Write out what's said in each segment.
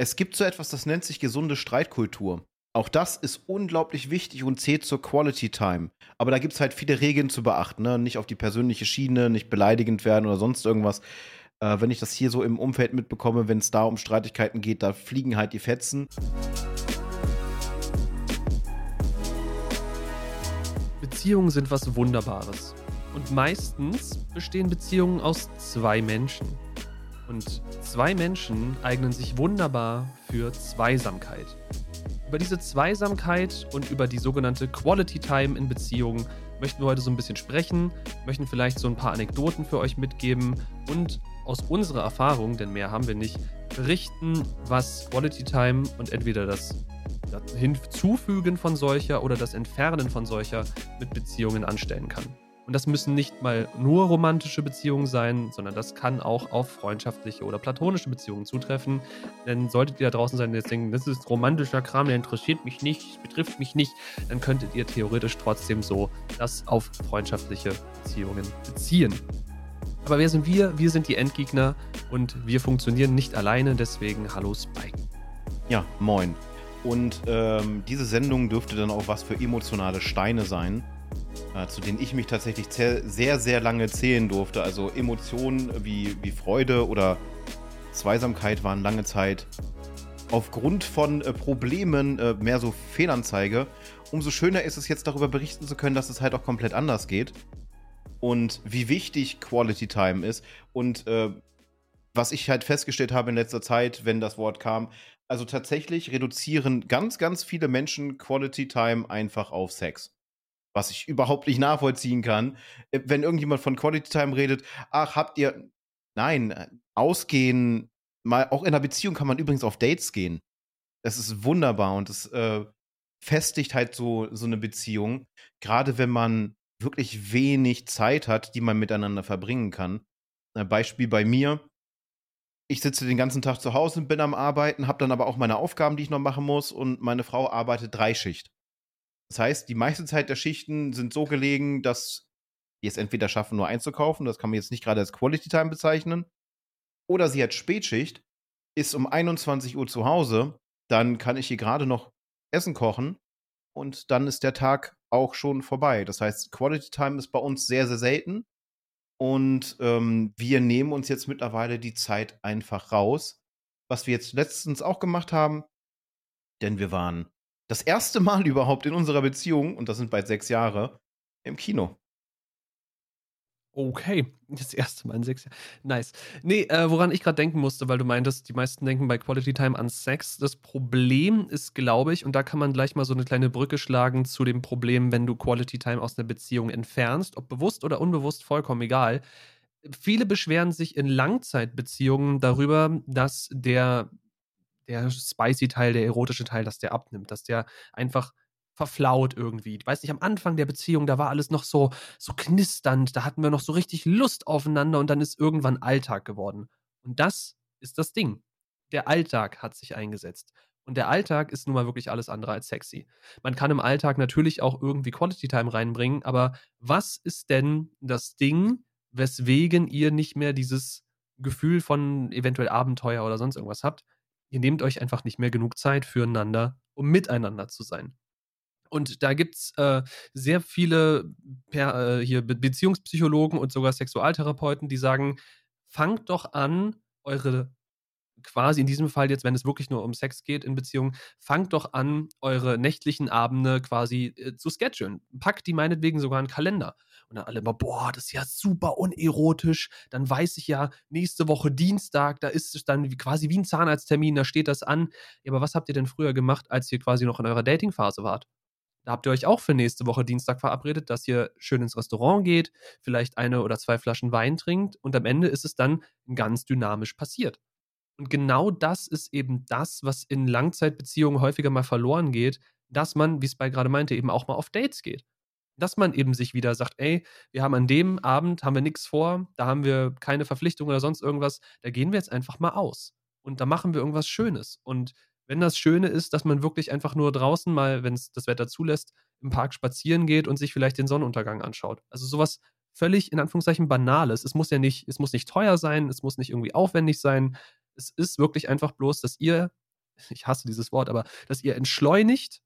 Es gibt so etwas, das nennt sich gesunde Streitkultur. Auch das ist unglaublich wichtig und zählt zur Quality Time. Aber da gibt es halt viele Regeln zu beachten. Ne? Nicht auf die persönliche Schiene, nicht beleidigend werden oder sonst irgendwas. Äh, wenn ich das hier so im Umfeld mitbekomme, wenn es da um Streitigkeiten geht, da fliegen halt die Fetzen. Beziehungen sind was Wunderbares. Und meistens bestehen Beziehungen aus zwei Menschen. Und zwei Menschen eignen sich wunderbar für Zweisamkeit. Über diese Zweisamkeit und über die sogenannte Quality Time in Beziehungen möchten wir heute so ein bisschen sprechen, möchten vielleicht so ein paar Anekdoten für euch mitgeben und aus unserer Erfahrung, denn mehr haben wir nicht, berichten, was Quality Time und entweder das Hinzufügen von solcher oder das Entfernen von solcher mit Beziehungen anstellen kann. Und das müssen nicht mal nur romantische Beziehungen sein, sondern das kann auch auf freundschaftliche oder platonische Beziehungen zutreffen. Denn solltet ihr da draußen sein und jetzt denken, das ist romantischer Kram, der interessiert mich nicht, betrifft mich nicht, dann könntet ihr theoretisch trotzdem so das auf freundschaftliche Beziehungen beziehen. Aber wer sind wir? Wir sind die Endgegner und wir funktionieren nicht alleine, deswegen hallo Spike. Ja, moin. Und ähm, diese Sendung dürfte dann auch was für emotionale Steine sein, zu denen ich mich tatsächlich sehr, sehr lange zählen durfte. Also Emotionen wie, wie Freude oder Zweisamkeit waren lange Zeit aufgrund von äh, Problemen äh, mehr so Fehlanzeige. Umso schöner ist es jetzt darüber berichten zu können, dass es halt auch komplett anders geht. Und wie wichtig Quality Time ist. Und äh, was ich halt festgestellt habe in letzter Zeit, wenn das Wort kam, also tatsächlich reduzieren ganz, ganz viele Menschen Quality Time einfach auf Sex. Was ich überhaupt nicht nachvollziehen kann. Äh, wenn irgendjemand von Quality Time redet, ach, habt ihr. Nein, äh, ausgehen, mal, auch in einer Beziehung kann man übrigens auf Dates gehen. Das ist wunderbar und es äh, festigt halt so, so eine Beziehung. Gerade wenn man wirklich wenig Zeit hat, die man miteinander verbringen kann. Ein Beispiel bei mir ich sitze den ganzen Tag zu Hause und bin am Arbeiten, habe dann aber auch meine Aufgaben, die ich noch machen muss und meine Frau arbeitet Dreischicht. Das heißt, die meiste Zeit der Schichten sind so gelegen, dass die es entweder schaffen, nur einzukaufen, das kann man jetzt nicht gerade als Quality Time bezeichnen, oder sie hat Spätschicht, ist um 21 Uhr zu Hause, dann kann ich hier gerade noch Essen kochen und dann ist der Tag auch schon vorbei. Das heißt, Quality Time ist bei uns sehr, sehr selten. Und ähm, wir nehmen uns jetzt mittlerweile die Zeit einfach raus, was wir jetzt letztens auch gemacht haben, denn wir waren das erste Mal überhaupt in unserer Beziehung, und das sind bald sechs Jahre, im Kino. Okay, das erste Mal in sechs Jahren. Nice. Nee, äh, woran ich gerade denken musste, weil du meintest, die meisten denken bei Quality Time an Sex. Das Problem ist, glaube ich, und da kann man gleich mal so eine kleine Brücke schlagen zu dem Problem, wenn du Quality Time aus einer Beziehung entfernst, ob bewusst oder unbewusst, vollkommen egal. Viele beschweren sich in Langzeitbeziehungen darüber, dass der, der spicy Teil, der erotische Teil, dass der abnimmt, dass der einfach verflaut irgendwie. Ich weiß nicht, am Anfang der Beziehung, da war alles noch so, so knisternd, da hatten wir noch so richtig Lust aufeinander und dann ist irgendwann Alltag geworden. Und das ist das Ding. Der Alltag hat sich eingesetzt. Und der Alltag ist nun mal wirklich alles andere als sexy. Man kann im Alltag natürlich auch irgendwie Quality Time reinbringen, aber was ist denn das Ding, weswegen ihr nicht mehr dieses Gefühl von eventuell Abenteuer oder sonst irgendwas habt? Ihr nehmt euch einfach nicht mehr genug Zeit füreinander, um miteinander zu sein. Und da gibt es äh, sehr viele per, äh, hier Be Beziehungspsychologen und sogar Sexualtherapeuten, die sagen, fangt doch an, eure quasi in diesem Fall jetzt, wenn es wirklich nur um Sex geht in Beziehungen, fangt doch an, eure nächtlichen Abende quasi äh, zu schedulen. Packt die meinetwegen sogar in einen Kalender. Und dann alle immer, boah, das ist ja super unerotisch. Dann weiß ich ja, nächste Woche Dienstag, da ist es dann quasi wie ein Zahnarzttermin, da steht das an. Ja, aber was habt ihr denn früher gemacht, als ihr quasi noch in eurer Datingphase wart? Da habt ihr euch auch für nächste Woche Dienstag verabredet, dass ihr schön ins Restaurant geht, vielleicht eine oder zwei Flaschen Wein trinkt und am Ende ist es dann ganz dynamisch passiert. Und genau das ist eben das, was in Langzeitbeziehungen häufiger mal verloren geht, dass man, wie es bei gerade meinte, eben auch mal auf Dates geht. Dass man eben sich wieder sagt, ey, wir haben an dem Abend, haben wir nichts vor, da haben wir keine Verpflichtung oder sonst irgendwas, da gehen wir jetzt einfach mal aus. Und da machen wir irgendwas Schönes. Und wenn das Schöne ist, dass man wirklich einfach nur draußen mal, wenn es das Wetter zulässt, im Park spazieren geht und sich vielleicht den Sonnenuntergang anschaut. Also sowas völlig in Anführungszeichen Banales. Es muss ja nicht, es muss nicht teuer sein, es muss nicht irgendwie aufwendig sein. Es ist wirklich einfach bloß, dass ihr ich hasse dieses Wort, aber dass ihr entschleunigt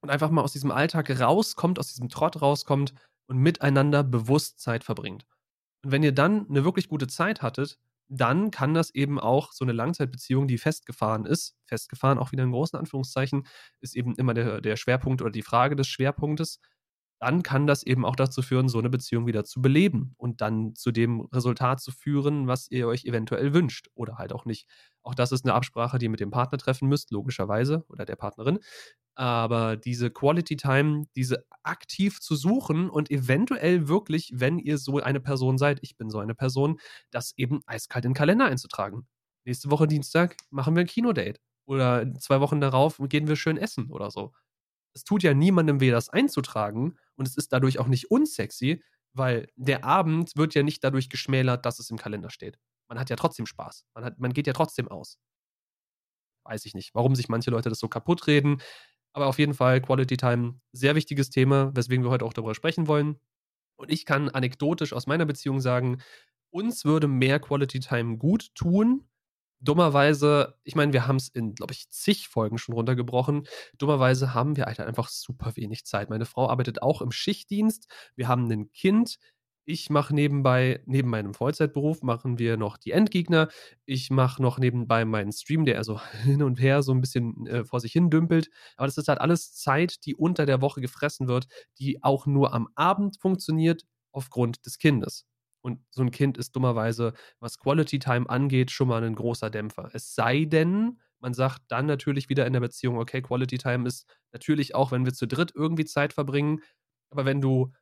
und einfach mal aus diesem Alltag rauskommt, aus diesem Trott rauskommt und miteinander bewusst Zeit verbringt. Und wenn ihr dann eine wirklich gute Zeit hattet, dann kann das eben auch so eine Langzeitbeziehung, die festgefahren ist, festgefahren auch wieder in großen Anführungszeichen, ist eben immer der, der Schwerpunkt oder die Frage des Schwerpunktes, dann kann das eben auch dazu führen, so eine Beziehung wieder zu beleben und dann zu dem Resultat zu führen, was ihr euch eventuell wünscht oder halt auch nicht. Auch das ist eine Absprache, die ihr mit dem Partner treffen müsst, logischerweise, oder der Partnerin. Aber diese Quality Time, diese aktiv zu suchen und eventuell wirklich, wenn ihr so eine Person seid, ich bin so eine Person, das eben eiskalt in den Kalender einzutragen. Nächste Woche Dienstag machen wir ein Kinodate. Oder zwei Wochen darauf gehen wir schön essen oder so. Es tut ja niemandem weh, das einzutragen und es ist dadurch auch nicht unsexy, weil der Abend wird ja nicht dadurch geschmälert, dass es im Kalender steht. Man hat ja trotzdem Spaß. Man, hat, man geht ja trotzdem aus. Weiß ich nicht, warum sich manche Leute das so kaputt reden. Aber auf jeden Fall Quality Time, sehr wichtiges Thema, weswegen wir heute auch darüber sprechen wollen. Und ich kann anekdotisch aus meiner Beziehung sagen, uns würde mehr Quality Time gut tun. Dummerweise, ich meine, wir haben es in, glaube ich, zig Folgen schon runtergebrochen. Dummerweise haben wir einfach super wenig Zeit. Meine Frau arbeitet auch im Schichtdienst. Wir haben ein Kind. Ich mache nebenbei, neben meinem Vollzeitberuf, machen wir noch die Endgegner. Ich mache noch nebenbei meinen Stream, der also hin und her so ein bisschen äh, vor sich hin dümpelt. Aber das ist halt alles Zeit, die unter der Woche gefressen wird, die auch nur am Abend funktioniert aufgrund des Kindes. Und so ein Kind ist dummerweise, was Quality Time angeht, schon mal ein großer Dämpfer. Es sei denn, man sagt dann natürlich wieder in der Beziehung, okay, Quality Time ist natürlich auch, wenn wir zu dritt irgendwie Zeit verbringen. Aber wenn du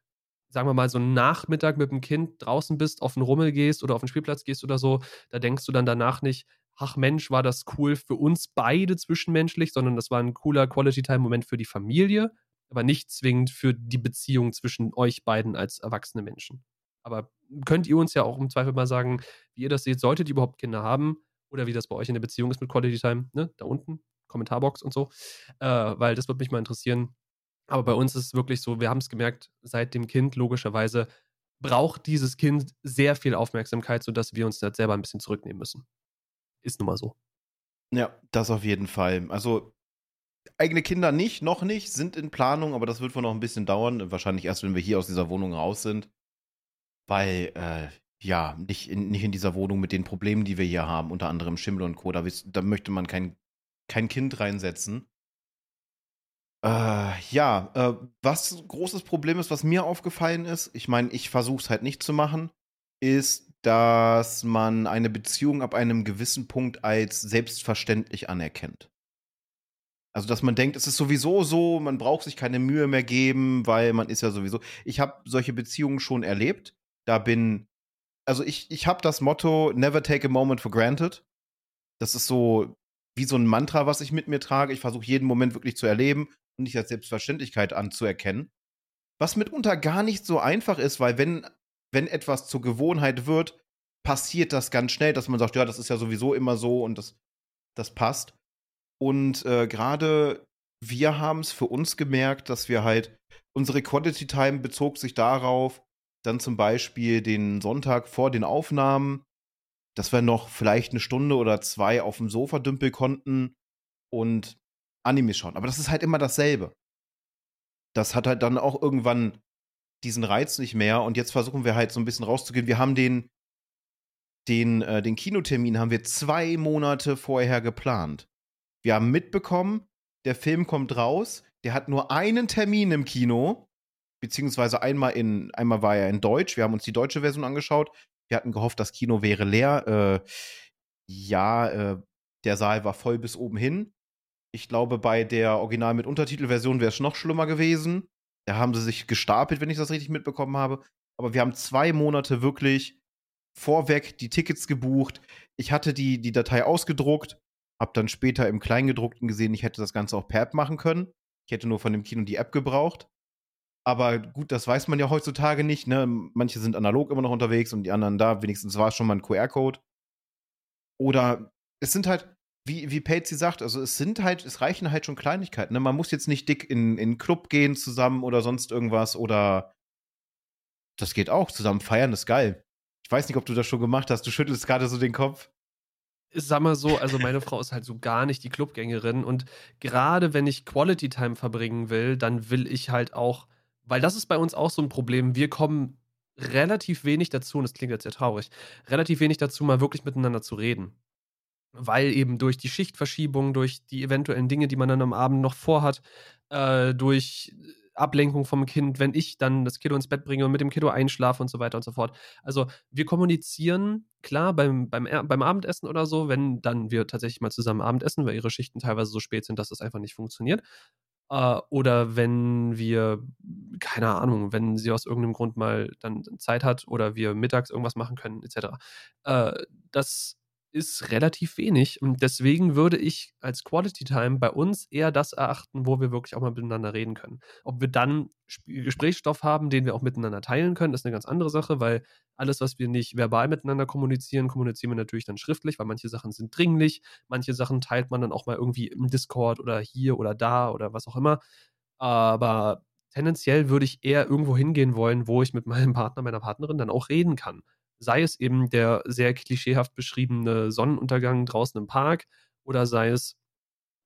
sagen wir mal, so einen Nachmittag mit dem Kind draußen bist, auf den Rummel gehst oder auf den Spielplatz gehst oder so, da denkst du dann danach nicht, ach Mensch, war das cool für uns beide zwischenmenschlich, sondern das war ein cooler Quality-Time-Moment für die Familie, aber nicht zwingend für die Beziehung zwischen euch beiden als erwachsene Menschen. Aber könnt ihr uns ja auch im Zweifel mal sagen, wie ihr das seht, solltet ihr überhaupt Kinder haben oder wie das bei euch in der Beziehung ist mit Quality Time, ne? Da unten, Kommentarbox und so, äh, weil das würde mich mal interessieren, aber bei uns ist es wirklich so, wir haben es gemerkt, seit dem Kind logischerweise braucht dieses Kind sehr viel Aufmerksamkeit, sodass wir uns da selber ein bisschen zurücknehmen müssen. Ist nun mal so. Ja, das auf jeden Fall. Also eigene Kinder nicht, noch nicht, sind in Planung, aber das wird wohl noch ein bisschen dauern. Wahrscheinlich erst, wenn wir hier aus dieser Wohnung raus sind. Weil, äh, ja, nicht in, nicht in dieser Wohnung mit den Problemen, die wir hier haben, unter anderem Schimmel und Co. Da, da möchte man kein, kein Kind reinsetzen. Äh, ja, äh, was großes Problem ist, was mir aufgefallen ist, ich meine, ich versuche es halt nicht zu machen, ist, dass man eine Beziehung ab einem gewissen Punkt als selbstverständlich anerkennt. Also, dass man denkt, es ist sowieso so, man braucht sich keine Mühe mehr geben, weil man ist ja sowieso. Ich habe solche Beziehungen schon erlebt. Da bin, also ich, ich habe das Motto, never take a moment for granted. Das ist so wie so ein Mantra, was ich mit mir trage. Ich versuche jeden Moment wirklich zu erleben und nicht als Selbstverständlichkeit anzuerkennen. Was mitunter gar nicht so einfach ist, weil wenn, wenn etwas zur Gewohnheit wird, passiert das ganz schnell, dass man sagt, ja, das ist ja sowieso immer so und das, das passt. Und äh, gerade wir haben es für uns gemerkt, dass wir halt, unsere Quality Time bezog sich darauf, dann zum Beispiel den Sonntag vor den Aufnahmen, dass wir noch vielleicht eine Stunde oder zwei auf dem Sofa dümpeln konnten und Anime schauen. Aber das ist halt immer dasselbe. Das hat halt dann auch irgendwann diesen Reiz nicht mehr. Und jetzt versuchen wir halt so ein bisschen rauszugehen. Wir haben den, den, äh, den Kinotermin haben wir zwei Monate vorher geplant. Wir haben mitbekommen, der Film kommt raus. Der hat nur einen Termin im Kino, beziehungsweise einmal in, einmal war er in Deutsch. Wir haben uns die deutsche Version angeschaut. Wir hatten gehofft, das Kino wäre leer. Äh, ja, äh, der Saal war voll bis oben hin. Ich glaube, bei der Original mit Untertitelversion wäre es noch schlimmer gewesen. Da haben sie sich gestapelt, wenn ich das richtig mitbekommen habe. Aber wir haben zwei Monate wirklich vorweg die Tickets gebucht. Ich hatte die, die Datei ausgedruckt, habe dann später im Kleingedruckten gesehen, ich hätte das Ganze auch per App machen können. Ich hätte nur von dem Kino die App gebraucht. Aber gut, das weiß man ja heutzutage nicht. Ne? Manche sind analog immer noch unterwegs und die anderen da. Wenigstens war es schon mal ein QR-Code. Oder es sind halt, wie, wie Patsy sagt, also es sind halt, es reichen halt schon Kleinigkeiten. Ne? Man muss jetzt nicht dick in, in einen Club gehen zusammen oder sonst irgendwas oder das geht auch. Zusammen feiern ist geil. Ich weiß nicht, ob du das schon gemacht hast. Du schüttelst gerade so den Kopf. sag mal so, also meine Frau ist halt so gar nicht die Clubgängerin und gerade wenn ich Quality Time verbringen will, dann will ich halt auch, weil das ist bei uns auch so ein Problem, wir kommen relativ wenig dazu, und das klingt jetzt sehr traurig, relativ wenig dazu, mal wirklich miteinander zu reden. Weil eben durch die Schichtverschiebung, durch die eventuellen Dinge, die man dann am Abend noch vorhat, äh, durch Ablenkung vom Kind, wenn ich dann das Kiddo ins Bett bringe und mit dem Kiddo einschlafe und so weiter und so fort. Also wir kommunizieren, klar, beim, beim, beim Abendessen oder so, wenn dann wir tatsächlich mal zusammen Abendessen, weil ihre Schichten teilweise so spät sind, dass das einfach nicht funktioniert. Äh, oder wenn wir, keine Ahnung, wenn sie aus irgendeinem Grund mal dann Zeit hat oder wir mittags irgendwas machen können, etc. Äh, das ist relativ wenig. Und deswegen würde ich als Quality Time bei uns eher das erachten, wo wir wirklich auch mal miteinander reden können. Ob wir dann Gesprächsstoff haben, den wir auch miteinander teilen können, ist eine ganz andere Sache, weil alles, was wir nicht verbal miteinander kommunizieren, kommunizieren wir natürlich dann schriftlich, weil manche Sachen sind dringlich, manche Sachen teilt man dann auch mal irgendwie im Discord oder hier oder da oder was auch immer. Aber tendenziell würde ich eher irgendwo hingehen wollen, wo ich mit meinem Partner, meiner Partnerin dann auch reden kann sei es eben der sehr klischeehaft beschriebene Sonnenuntergang draußen im Park oder sei es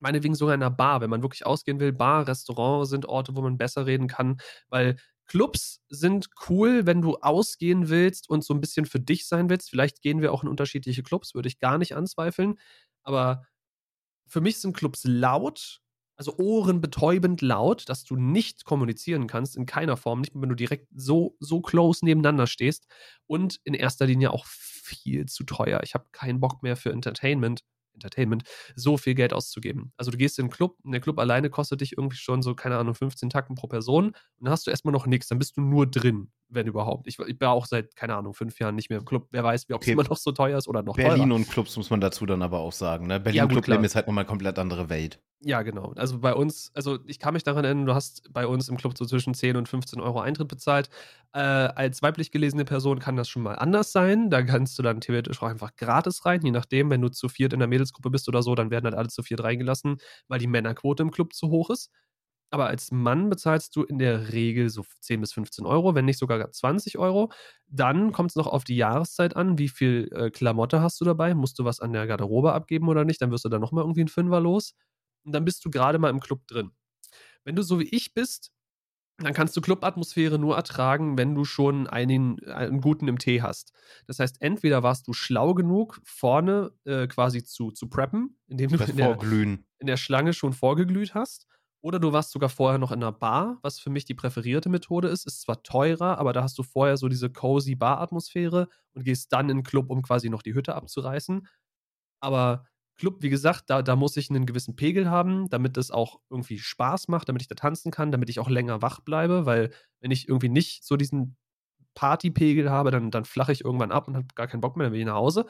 meinetwegen sogar in einer Bar, wenn man wirklich ausgehen will. Bar, Restaurant sind Orte, wo man besser reden kann, weil Clubs sind cool, wenn du ausgehen willst und so ein bisschen für dich sein willst. Vielleicht gehen wir auch in unterschiedliche Clubs, würde ich gar nicht anzweifeln. Aber für mich sind Clubs laut also ohrenbetäubend laut, dass du nicht kommunizieren kannst, in keiner Form, nicht wenn du direkt so, so close nebeneinander stehst und in erster Linie auch viel zu teuer. Ich habe keinen Bock mehr für Entertainment. Entertainment, so viel Geld auszugeben. Also du gehst in den Club, und der Club alleine kostet dich irgendwie schon so, keine Ahnung, 15 Tacken pro Person und dann hast du erstmal noch nichts, dann bist du nur drin, wenn überhaupt. Ich, ich bin auch seit, keine Ahnung, fünf Jahren nicht mehr im Club. Wer weiß, ob es okay. immer noch so teuer ist oder noch Berlin teurer. und Clubs muss man dazu dann aber auch sagen. Ne? Berlin ja, Clubleben ist halt nochmal eine komplett andere Welt. Ja, genau. Also bei uns, also ich kann mich daran erinnern, du hast bei uns im Club so zwischen 10 und 15 Euro Eintritt bezahlt. Äh, als weiblich gelesene Person kann das schon mal anders sein. Da kannst du dann theoretisch auch einfach gratis rein, je nachdem, wenn du zu viert in der Mädelsgruppe bist oder so, dann werden halt alle zu viert reingelassen, weil die Männerquote im Club zu hoch ist. Aber als Mann bezahlst du in der Regel so 10 bis 15 Euro, wenn nicht sogar 20 Euro. Dann kommt es noch auf die Jahreszeit an, wie viel äh, Klamotte hast du dabei, musst du was an der Garderobe abgeben oder nicht, dann wirst du dann nochmal irgendwie einen Fünfer los und dann bist du gerade mal im Club drin. Wenn du so wie ich bist, dann kannst du Clubatmosphäre nur ertragen, wenn du schon einen, einen guten im Tee hast. Das heißt, entweder warst du schlau genug, vorne äh, quasi zu, zu preppen, indem du in der, in der, Schlange schon vorgeglüht hast, oder du warst sogar vorher noch in einer Bar, was für mich die präferierte Methode ist. Ist zwar teurer, aber da hast du vorher so diese cozy Bar-Atmosphäre und gehst dann in den Club, um quasi noch die Hütte abzureißen. Aber Club, wie gesagt, da, da muss ich einen gewissen Pegel haben, damit es auch irgendwie Spaß macht, damit ich da tanzen kann, damit ich auch länger wach bleibe, weil wenn ich irgendwie nicht so diesen Partypegel habe, dann, dann flache ich irgendwann ab und habe gar keinen Bock mehr, dann will ich nach Hause.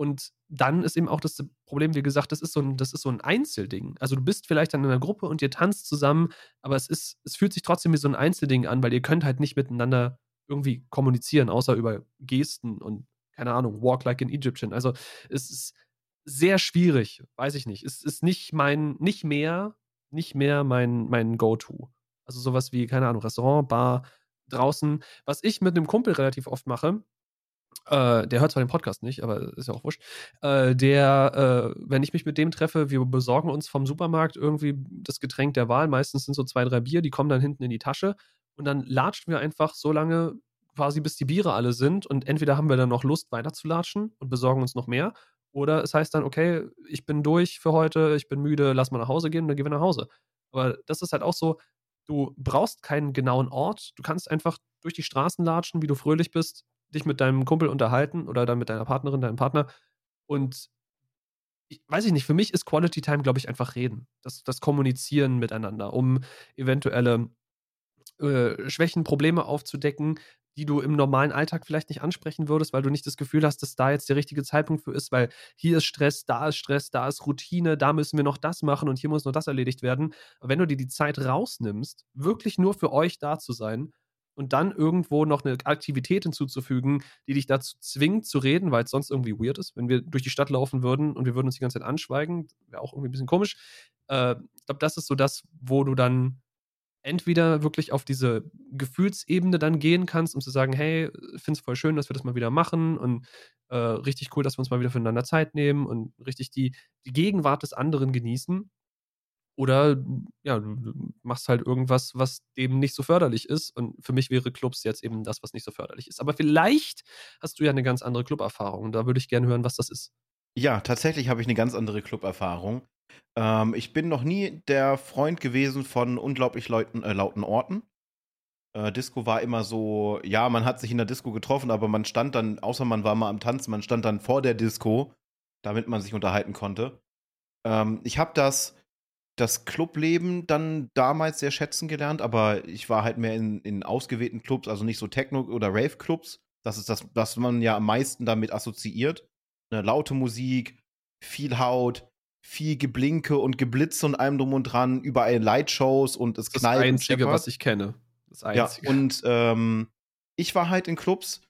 Und dann ist eben auch das Problem, wie gesagt, das ist so ein, das ist so ein Einzelding. Also du bist vielleicht dann in einer Gruppe und ihr tanzt zusammen, aber es ist, es fühlt sich trotzdem wie so ein Einzelding an, weil ihr könnt halt nicht miteinander irgendwie kommunizieren, außer über Gesten und keine Ahnung, walk like an Egyptian. Also es ist, sehr schwierig, weiß ich nicht. Es ist nicht mein, nicht mehr, nicht mehr mein, mein Go-To. Also sowas wie, keine Ahnung, Restaurant, Bar, draußen. Was ich mit einem Kumpel relativ oft mache, äh, der hört zwar den Podcast nicht, aber ist ja auch wurscht. Äh, der, äh, wenn ich mich mit dem treffe, wir besorgen uns vom Supermarkt irgendwie das Getränk der Wahl. Meistens sind so zwei, drei Bier, die kommen dann hinten in die Tasche. Und dann latschen wir einfach so lange, quasi bis die Biere alle sind. Und entweder haben wir dann noch Lust weiterzulatschen und besorgen uns noch mehr. Oder es heißt dann, okay, ich bin durch für heute, ich bin müde, lass mal nach Hause gehen und dann gehen wir nach Hause. Aber das ist halt auch so, du brauchst keinen genauen Ort. Du kannst einfach durch die Straßen latschen, wie du fröhlich bist, dich mit deinem Kumpel unterhalten oder dann mit deiner Partnerin, deinem Partner. Und ich, weiß ich nicht, für mich ist Quality Time, glaube ich, einfach reden. Das, das Kommunizieren miteinander, um eventuelle äh, Schwächen, Probleme aufzudecken, die du im normalen Alltag vielleicht nicht ansprechen würdest, weil du nicht das Gefühl hast, dass da jetzt der richtige Zeitpunkt für ist, weil hier ist Stress, da ist Stress, da ist Routine, da müssen wir noch das machen und hier muss noch das erledigt werden. Aber wenn du dir die Zeit rausnimmst, wirklich nur für euch da zu sein und dann irgendwo noch eine Aktivität hinzuzufügen, die dich dazu zwingt zu reden, weil es sonst irgendwie weird ist, wenn wir durch die Stadt laufen würden und wir würden uns die ganze Zeit anschweigen, wäre auch irgendwie ein bisschen komisch. Äh, ich glaube, das ist so das, wo du dann entweder wirklich auf diese Gefühlsebene dann gehen kannst, um zu sagen, hey, finde es voll schön, dass wir das mal wieder machen und äh, richtig cool, dass wir uns mal wieder füreinander Zeit nehmen und richtig die, die Gegenwart des anderen genießen. Oder ja, du machst halt irgendwas, was dem nicht so förderlich ist. Und für mich wäre Clubs jetzt eben das, was nicht so förderlich ist. Aber vielleicht hast du ja eine ganz andere Club-Erfahrung. Da würde ich gerne hören, was das ist. Ja, tatsächlich habe ich eine ganz andere Club-Erfahrung. Ähm, ich bin noch nie der Freund gewesen von unglaublich lauten, äh, lauten Orten. Äh, Disco war immer so, ja, man hat sich in der Disco getroffen, aber man stand dann, außer man war mal am Tanzen, man stand dann vor der Disco, damit man sich unterhalten konnte. Ähm, ich habe das, das Clubleben dann damals sehr schätzen gelernt, aber ich war halt mehr in, in ausgewählten Clubs, also nicht so Techno- oder Rave-Clubs. Das ist das, was man ja am meisten damit assoziiert. Eine laute Musik, viel Haut, viel Geblinke und Geblitze und allem drum und dran, überall Lightshows und es knallt. Das Einzige, was ich kenne. Das Einzige. Ja, und ähm, ich war halt in Clubs,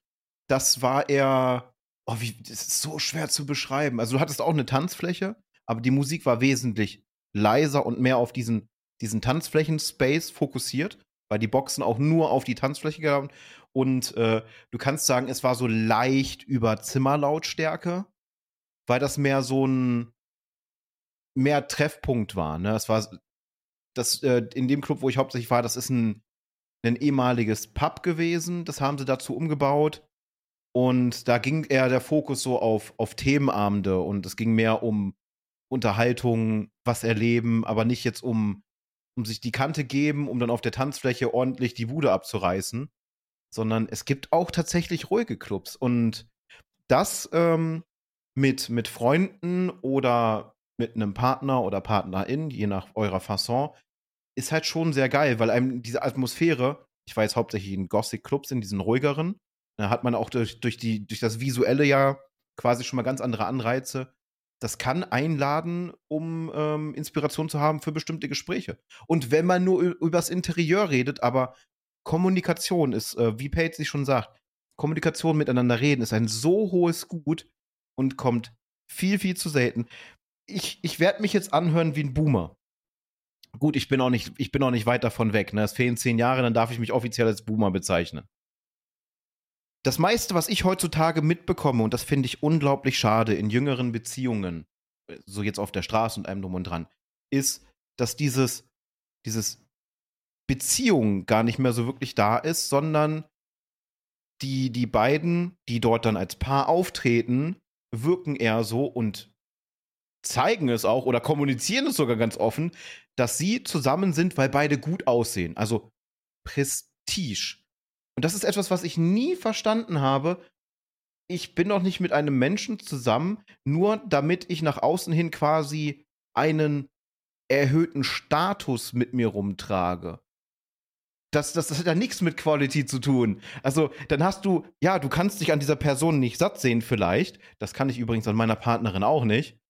das war eher, oh, wie, das ist so schwer zu beschreiben. Also du hattest auch eine Tanzfläche, aber die Musik war wesentlich leiser und mehr auf diesen, diesen Tanzflächen-Space fokussiert, weil die Boxen auch nur auf die Tanzfläche gaben. Und äh, du kannst sagen, es war so leicht über Zimmerlautstärke, weil das mehr so ein mehr Treffpunkt war. Ne? Das war das äh, in dem Club, wo ich hauptsächlich war, das ist ein, ein ehemaliges Pub gewesen. Das haben sie dazu umgebaut. Und da ging eher der Fokus so auf, auf Themenabende und es ging mehr um Unterhaltung, was erleben, aber nicht jetzt um, um sich die Kante geben, um dann auf der Tanzfläche ordentlich die Bude abzureißen, sondern es gibt auch tatsächlich ruhige Clubs. Und das ähm, mit, mit Freunden oder mit einem Partner oder Partnerin, je nach eurer Fasson, ist halt schon sehr geil, weil einem diese Atmosphäre, ich jetzt hauptsächlich in Gothic-Clubs, in diesen ruhigeren, da hat man auch durch, durch, die, durch das Visuelle ja quasi schon mal ganz andere Anreize. Das kann einladen, um ähm, Inspiration zu haben für bestimmte Gespräche. Und wenn man nur übers Interieur redet, aber Kommunikation ist, äh, wie Page sich schon sagt, Kommunikation miteinander reden ist ein so hohes Gut und kommt viel, viel zu selten ich, ich werde mich jetzt anhören wie ein Boomer. Gut, ich bin auch nicht, ich bin auch nicht weit davon weg. Ne? Es fehlen zehn Jahre, dann darf ich mich offiziell als Boomer bezeichnen. Das meiste, was ich heutzutage mitbekomme, und das finde ich unglaublich schade in jüngeren Beziehungen, so jetzt auf der Straße und einem drum und dran, ist, dass dieses, dieses Beziehung gar nicht mehr so wirklich da ist, sondern die, die beiden, die dort dann als Paar auftreten, wirken eher so und zeigen es auch oder kommunizieren es sogar ganz offen, dass sie zusammen sind, weil beide gut aussehen. Also Prestige. Und das ist etwas, was ich nie verstanden habe. Ich bin doch nicht mit einem Menschen zusammen, nur damit ich nach außen hin quasi einen erhöhten Status mit mir rumtrage. Das, das, das hat ja nichts mit Quality zu tun. Also, dann hast du, ja, du kannst dich an dieser Person nicht satt sehen, vielleicht. Das kann ich übrigens an meiner Partnerin auch nicht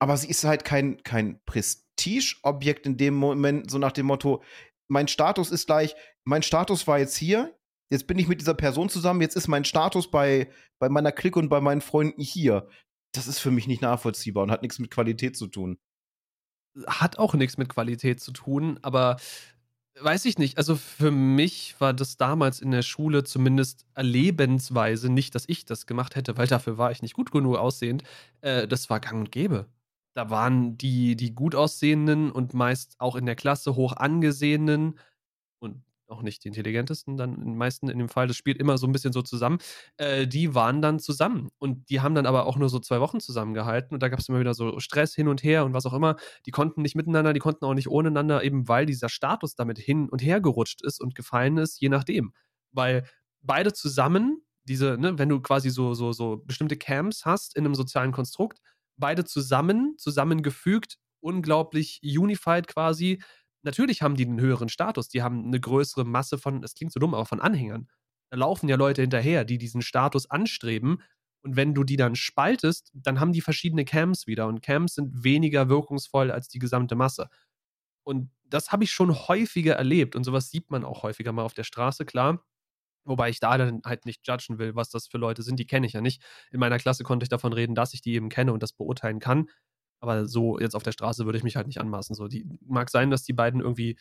aber sie ist halt kein, kein Prestigeobjekt in dem Moment, so nach dem Motto, mein Status ist gleich, mein Status war jetzt hier, jetzt bin ich mit dieser Person zusammen, jetzt ist mein Status bei, bei meiner Clique und bei meinen Freunden hier. Das ist für mich nicht nachvollziehbar und hat nichts mit Qualität zu tun. Hat auch nichts mit Qualität zu tun, aber weiß ich nicht. Also für mich war das damals in der Schule zumindest erlebensweise nicht, dass ich das gemacht hätte, weil dafür war ich nicht gut genug aussehend. Äh, das war gang und gäbe da waren die, die gut aussehenden und meist auch in der Klasse hoch angesehenen und auch nicht die intelligentesten, dann in meisten in dem Fall, das spielt immer so ein bisschen so zusammen, äh, die waren dann zusammen. Und die haben dann aber auch nur so zwei Wochen zusammengehalten und da gab es immer wieder so Stress hin und her und was auch immer. Die konnten nicht miteinander, die konnten auch nicht ohneinander, eben weil dieser Status damit hin und her gerutscht ist und gefallen ist, je nachdem. Weil beide zusammen, diese, ne, wenn du quasi so, so, so bestimmte Camps hast in einem sozialen Konstrukt, beide zusammen, zusammengefügt, unglaublich unified quasi. Natürlich haben die einen höheren Status, die haben eine größere Masse von, es klingt so dumm, aber von Anhängern. Da laufen ja Leute hinterher, die diesen Status anstreben. Und wenn du die dann spaltest, dann haben die verschiedene Camps wieder. Und Camps sind weniger wirkungsvoll als die gesamte Masse. Und das habe ich schon häufiger erlebt. Und sowas sieht man auch häufiger mal auf der Straße, klar. Wobei ich da dann halt nicht judgen will, was das für Leute sind. Die kenne ich ja nicht. In meiner Klasse konnte ich davon reden, dass ich die eben kenne und das beurteilen kann. Aber so jetzt auf der Straße würde ich mich halt nicht anmaßen. So, die mag sein, dass die beiden irgendwie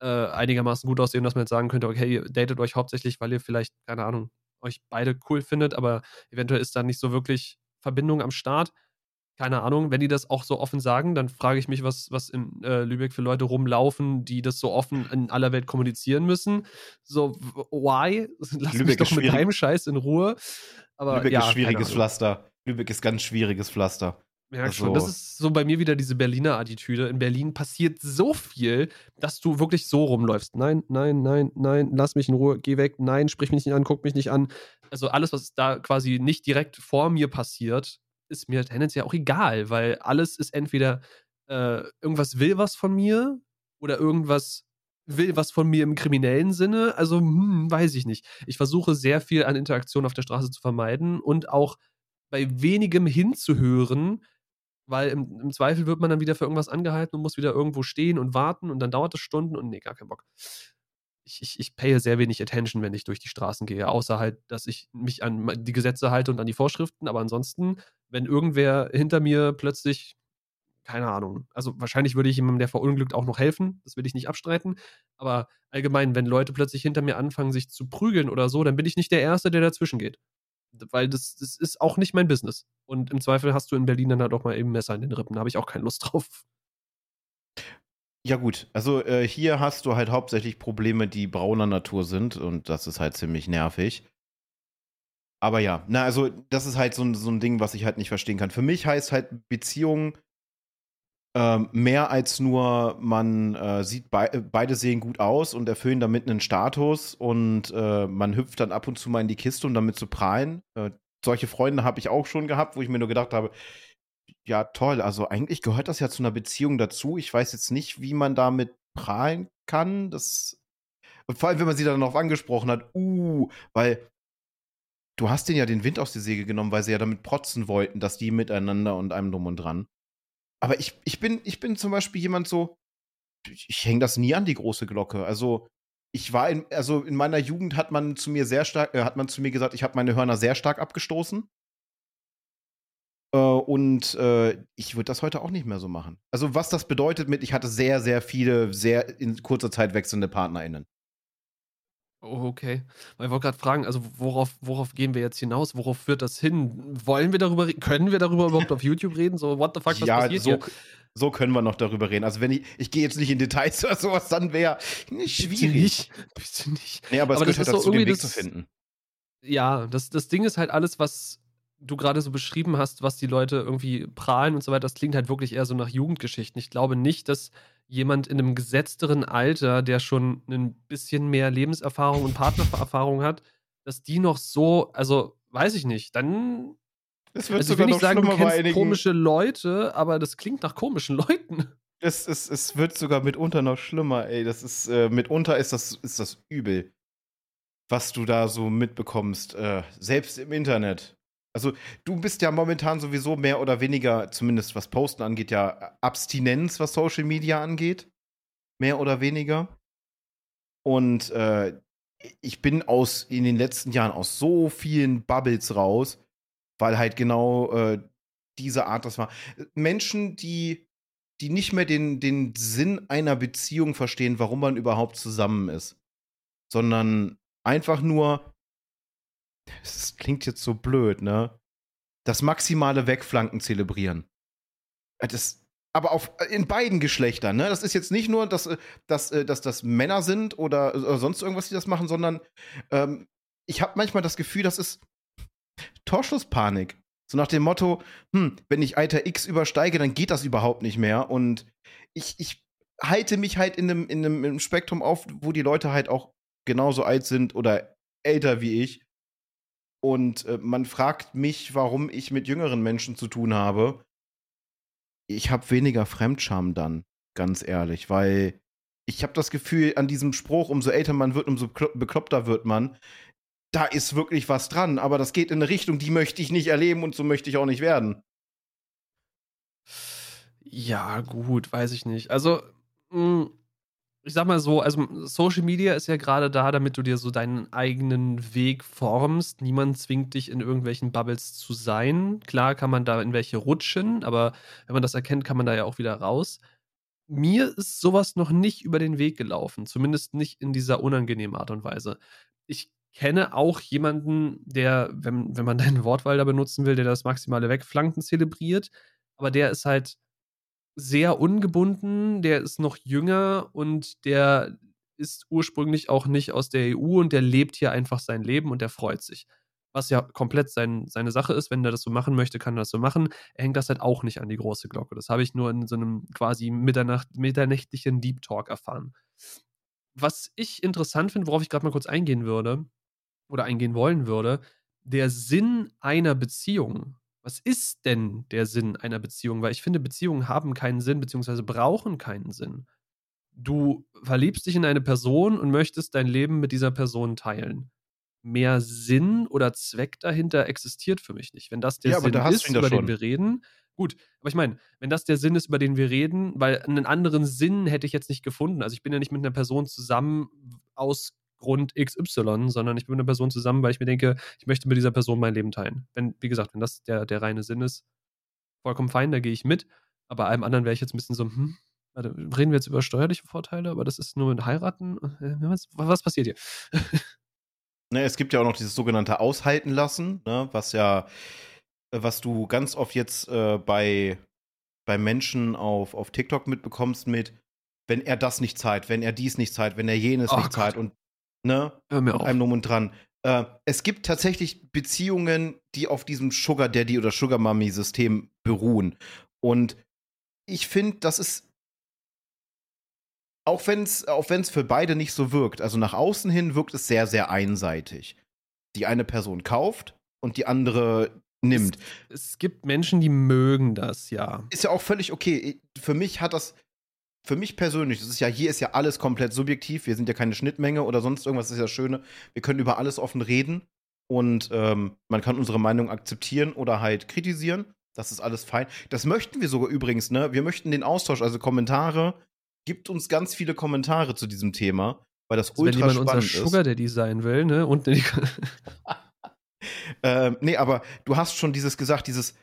äh, einigermaßen gut aussehen, dass man jetzt sagen könnte, okay, ihr datet euch hauptsächlich, weil ihr vielleicht, keine Ahnung, euch beide cool findet, aber eventuell ist da nicht so wirklich Verbindung am Start. Keine Ahnung, wenn die das auch so offen sagen, dann frage ich mich, was, was in äh, Lübeck für Leute rumlaufen, die das so offen in aller Welt kommunizieren müssen. So, why? Lass Lübeck mich doch mit deinem Scheiß in Ruhe. Aber, Lübeck ja, ist schwieriges Pflaster. Lübeck ist ganz schwieriges Pflaster. Ja, also, schon. Das ist so bei mir wieder diese Berliner Attitüde. In Berlin passiert so viel, dass du wirklich so rumläufst. Nein, nein, nein, nein, lass mich in Ruhe, geh weg, nein, sprich mich nicht an, guck mich nicht an. Also alles, was da quasi nicht direkt vor mir passiert, ist mir tendenziell auch egal, weil alles ist entweder äh, irgendwas will was von mir oder irgendwas will was von mir im kriminellen Sinne. Also, hm, weiß ich nicht. Ich versuche sehr viel an Interaktion auf der Straße zu vermeiden und auch bei wenigem hinzuhören, weil im, im, Zweifel wird man dann wieder für irgendwas angehalten und muss wieder irgendwo stehen und warten und dann dauert es Stunden und nee, gar keinen Bock. Ich, ich, ich paye sehr wenig Attention, wenn ich durch die Straßen gehe, außer halt, dass ich mich an die Gesetze halte und an die Vorschriften, aber ansonsten, wenn irgendwer hinter mir plötzlich, keine Ahnung, also wahrscheinlich würde ich jemandem, der verunglückt, auch noch helfen, das will ich nicht abstreiten, aber allgemein, wenn Leute plötzlich hinter mir anfangen, sich zu prügeln oder so, dann bin ich nicht der Erste, der dazwischen geht weil das, das ist auch nicht mein Business. Und im Zweifel hast du in Berlin dann halt auch mal eben Messer in den Rippen. Da habe ich auch keine Lust drauf. Ja, gut. Also äh, hier hast du halt hauptsächlich Probleme, die brauner Natur sind und das ist halt ziemlich nervig. Aber ja, na, also das ist halt so, so ein Ding, was ich halt nicht verstehen kann. Für mich heißt halt Beziehung ähm, mehr als nur, man äh, sieht, be beide sehen gut aus und erfüllen damit einen Status und äh, man hüpft dann ab und zu mal in die Kiste, um damit zu prahlen. Äh, solche Freunde habe ich auch schon gehabt, wo ich mir nur gedacht habe, ja toll, also eigentlich gehört das ja zu einer Beziehung dazu. Ich weiß jetzt nicht, wie man damit prahlen kann. Das und vor allem, wenn man sie dann darauf angesprochen hat, uh, weil du hast denen ja den Wind aus der Säge genommen, weil sie ja damit protzen wollten, dass die miteinander und einem drum und dran. Aber ich, ich, bin, ich bin zum Beispiel jemand so, ich, hänge das nie an die große Glocke. Also ich war in, also in meiner Jugend hat man zu mir sehr stark, äh, hat man zu mir gesagt, ich habe meine Hörner sehr stark abgestoßen. Äh, und äh, ich würde das heute auch nicht mehr so machen. Also was das bedeutet mit, ich hatte sehr, sehr viele, sehr in kurzer Zeit wechselnde PartnerInnen. Oh, okay. Weil ich wollte gerade fragen, also worauf, worauf gehen wir jetzt hinaus? Worauf führt das hin? Wollen wir darüber reden? Können wir darüber überhaupt auf YouTube reden? So, what the fuck, was ja, passiert so, hier? so können wir noch darüber reden. Also wenn ich, ich gehe jetzt nicht in Details oder sowas, dann wäre schwierig. Bitte nicht. Nee, aber, aber es gehört halt dazu, den Weg das, zu finden. Ja, das, das Ding ist halt alles, was du gerade so beschrieben hast, was die Leute irgendwie prahlen und so weiter, das klingt halt wirklich eher so nach Jugendgeschichten. Ich glaube nicht, dass jemand in einem gesetzteren Alter, der schon ein bisschen mehr Lebenserfahrung und Partnererfahrung hat, dass die noch so, also weiß ich nicht, dann. Es wird also, sogar ich will nicht sagen, du kennst komische Leute, aber das klingt nach komischen Leuten. Es, es, es wird sogar mitunter noch schlimmer, ey. Das ist, äh, mitunter ist das, ist das übel, was du da so mitbekommst, äh, selbst im Internet. Also, du bist ja momentan sowieso mehr oder weniger, zumindest was Posten angeht, ja Abstinenz, was Social Media angeht. Mehr oder weniger. Und äh, ich bin aus in den letzten Jahren aus so vielen Bubbles raus, weil halt genau äh, diese Art das war. Menschen, die, die nicht mehr den, den Sinn einer Beziehung verstehen, warum man überhaupt zusammen ist. Sondern einfach nur, das klingt jetzt so blöd, ne? Das maximale Wegflanken zelebrieren. Äh, das, aber auf, äh, in beiden Geschlechtern, ne? Das ist jetzt nicht nur, dass, äh, dass, dass das Männer sind oder, oder sonst irgendwas, die das machen, sondern ähm, ich habe manchmal das Gefühl, das ist Torschusspanik. So nach dem Motto, hm, wenn ich Alter X übersteige, dann geht das überhaupt nicht mehr. Und ich, ich halte mich halt in einem, in einem Spektrum auf, wo die Leute halt auch genauso alt sind oder älter wie ich und äh, man fragt mich, warum ich mit jüngeren Menschen zu tun habe. Ich habe weniger Fremdscham dann, ganz ehrlich, weil ich habe das Gefühl, an diesem Spruch, umso älter man wird, umso bekloppter wird man, da ist wirklich was dran, aber das geht in eine Richtung, die möchte ich nicht erleben und so möchte ich auch nicht werden. Ja, gut, weiß ich nicht. Also, mh, hm, ich sag mal so, also Social Media ist ja gerade da, damit du dir so deinen eigenen Weg formst. Niemand zwingt dich in irgendwelchen Bubbles zu sein. Klar kann man da in welche rutschen, aber wenn man das erkennt, kann man da ja auch wieder raus. mir ist sowas noch nicht über den Weg gelaufen, zumindest nicht in dieser unangenehmen Art und Weise. Ich kenne auch jemanden, der, wenn, wenn man deine Wortwahl da benutzen will, der das maximale Wegflanken zelebriert, aber der ist halt sehr ungebunden, der ist noch jünger und der ist ursprünglich auch nicht aus der EU und der lebt hier einfach sein Leben und der freut sich. Was ja komplett sein, seine Sache ist, wenn er das so machen möchte, kann er das so machen. Er hängt das halt auch nicht an die große Glocke. Das habe ich nur in so einem quasi Mitternacht, mitternächtlichen Deep Talk erfahren. Was ich interessant finde, worauf ich gerade mal kurz eingehen würde oder eingehen wollen würde, der Sinn einer Beziehung. Was ist denn der Sinn einer Beziehung? Weil ich finde, Beziehungen haben keinen Sinn, beziehungsweise brauchen keinen Sinn. Du verliebst dich in eine Person und möchtest dein Leben mit dieser Person teilen mehr Sinn oder Zweck dahinter existiert für mich nicht. Wenn das der Ja, Sinn ist, über den schon. wir reden, gut. Aber ich meine, wenn das der Sinn ist, über den wir reden, weil einen anderen Sinn hätte ich jetzt nicht gefunden. Also ich bin ja nicht mit einer Person zusammen aus Grund XY, sondern ich bin mit einer Person zusammen, weil ich mir denke, ich möchte mit dieser Person mein Leben teilen. Wenn, wie gesagt, wenn das der, der reine Sinn ist, vollkommen fein, da gehe ich mit. Aber allem anderen wäre ich jetzt ein bisschen so, hm, warte, reden wir jetzt über steuerliche Vorteile, aber das ist nur mit Heiraten. Äh, Was, was passiert hier? Ne, es gibt ja auch noch dieses sogenannte Aushalten lassen, ne, was ja, äh, was du ganz oft jetzt äh, bei, bei Menschen auf, auf TikTok mitbekommst mit, wenn er das nicht zahlt, wenn er dies nicht zahlt, wenn er jenes Oh nicht Gott. zahlt und ne, Hör mir auf. einem drum und dran. Äh, es gibt tatsächlich Beziehungen, die auf diesem Sugar Daddy oder Sugar Mommy System beruhen. Und ich finde, das ist auch wenn es auch wenn's für beide nicht so wirkt, also nach außen hin wirkt es sehr, sehr einseitig. Die eine Person kauft und die andere nimmt. Es gibt Menschen, die mögen das, ja. Ist ja auch völlig okay. Für mich hat das, für mich persönlich, das ist ja, hier ist ja alles komplett subjektiv. Wir sind ja keine Schnittmenge oder sonst irgendwas, das ist ja das Schöne. Wir können über alles offen reden und ähm, man kann unsere Meinung akzeptieren oder halt kritisieren. Das ist alles fein. Das möchten wir sogar übrigens, ne? Wir möchten den Austausch, also Kommentare. Gibt uns ganz viele Kommentare zu diesem Thema, weil das Also wenn ultra jemand spannend ist. Sugar Daddy sein will, ne? Und Ähm, nee, aber du hast schon dieses gesagt, dieses,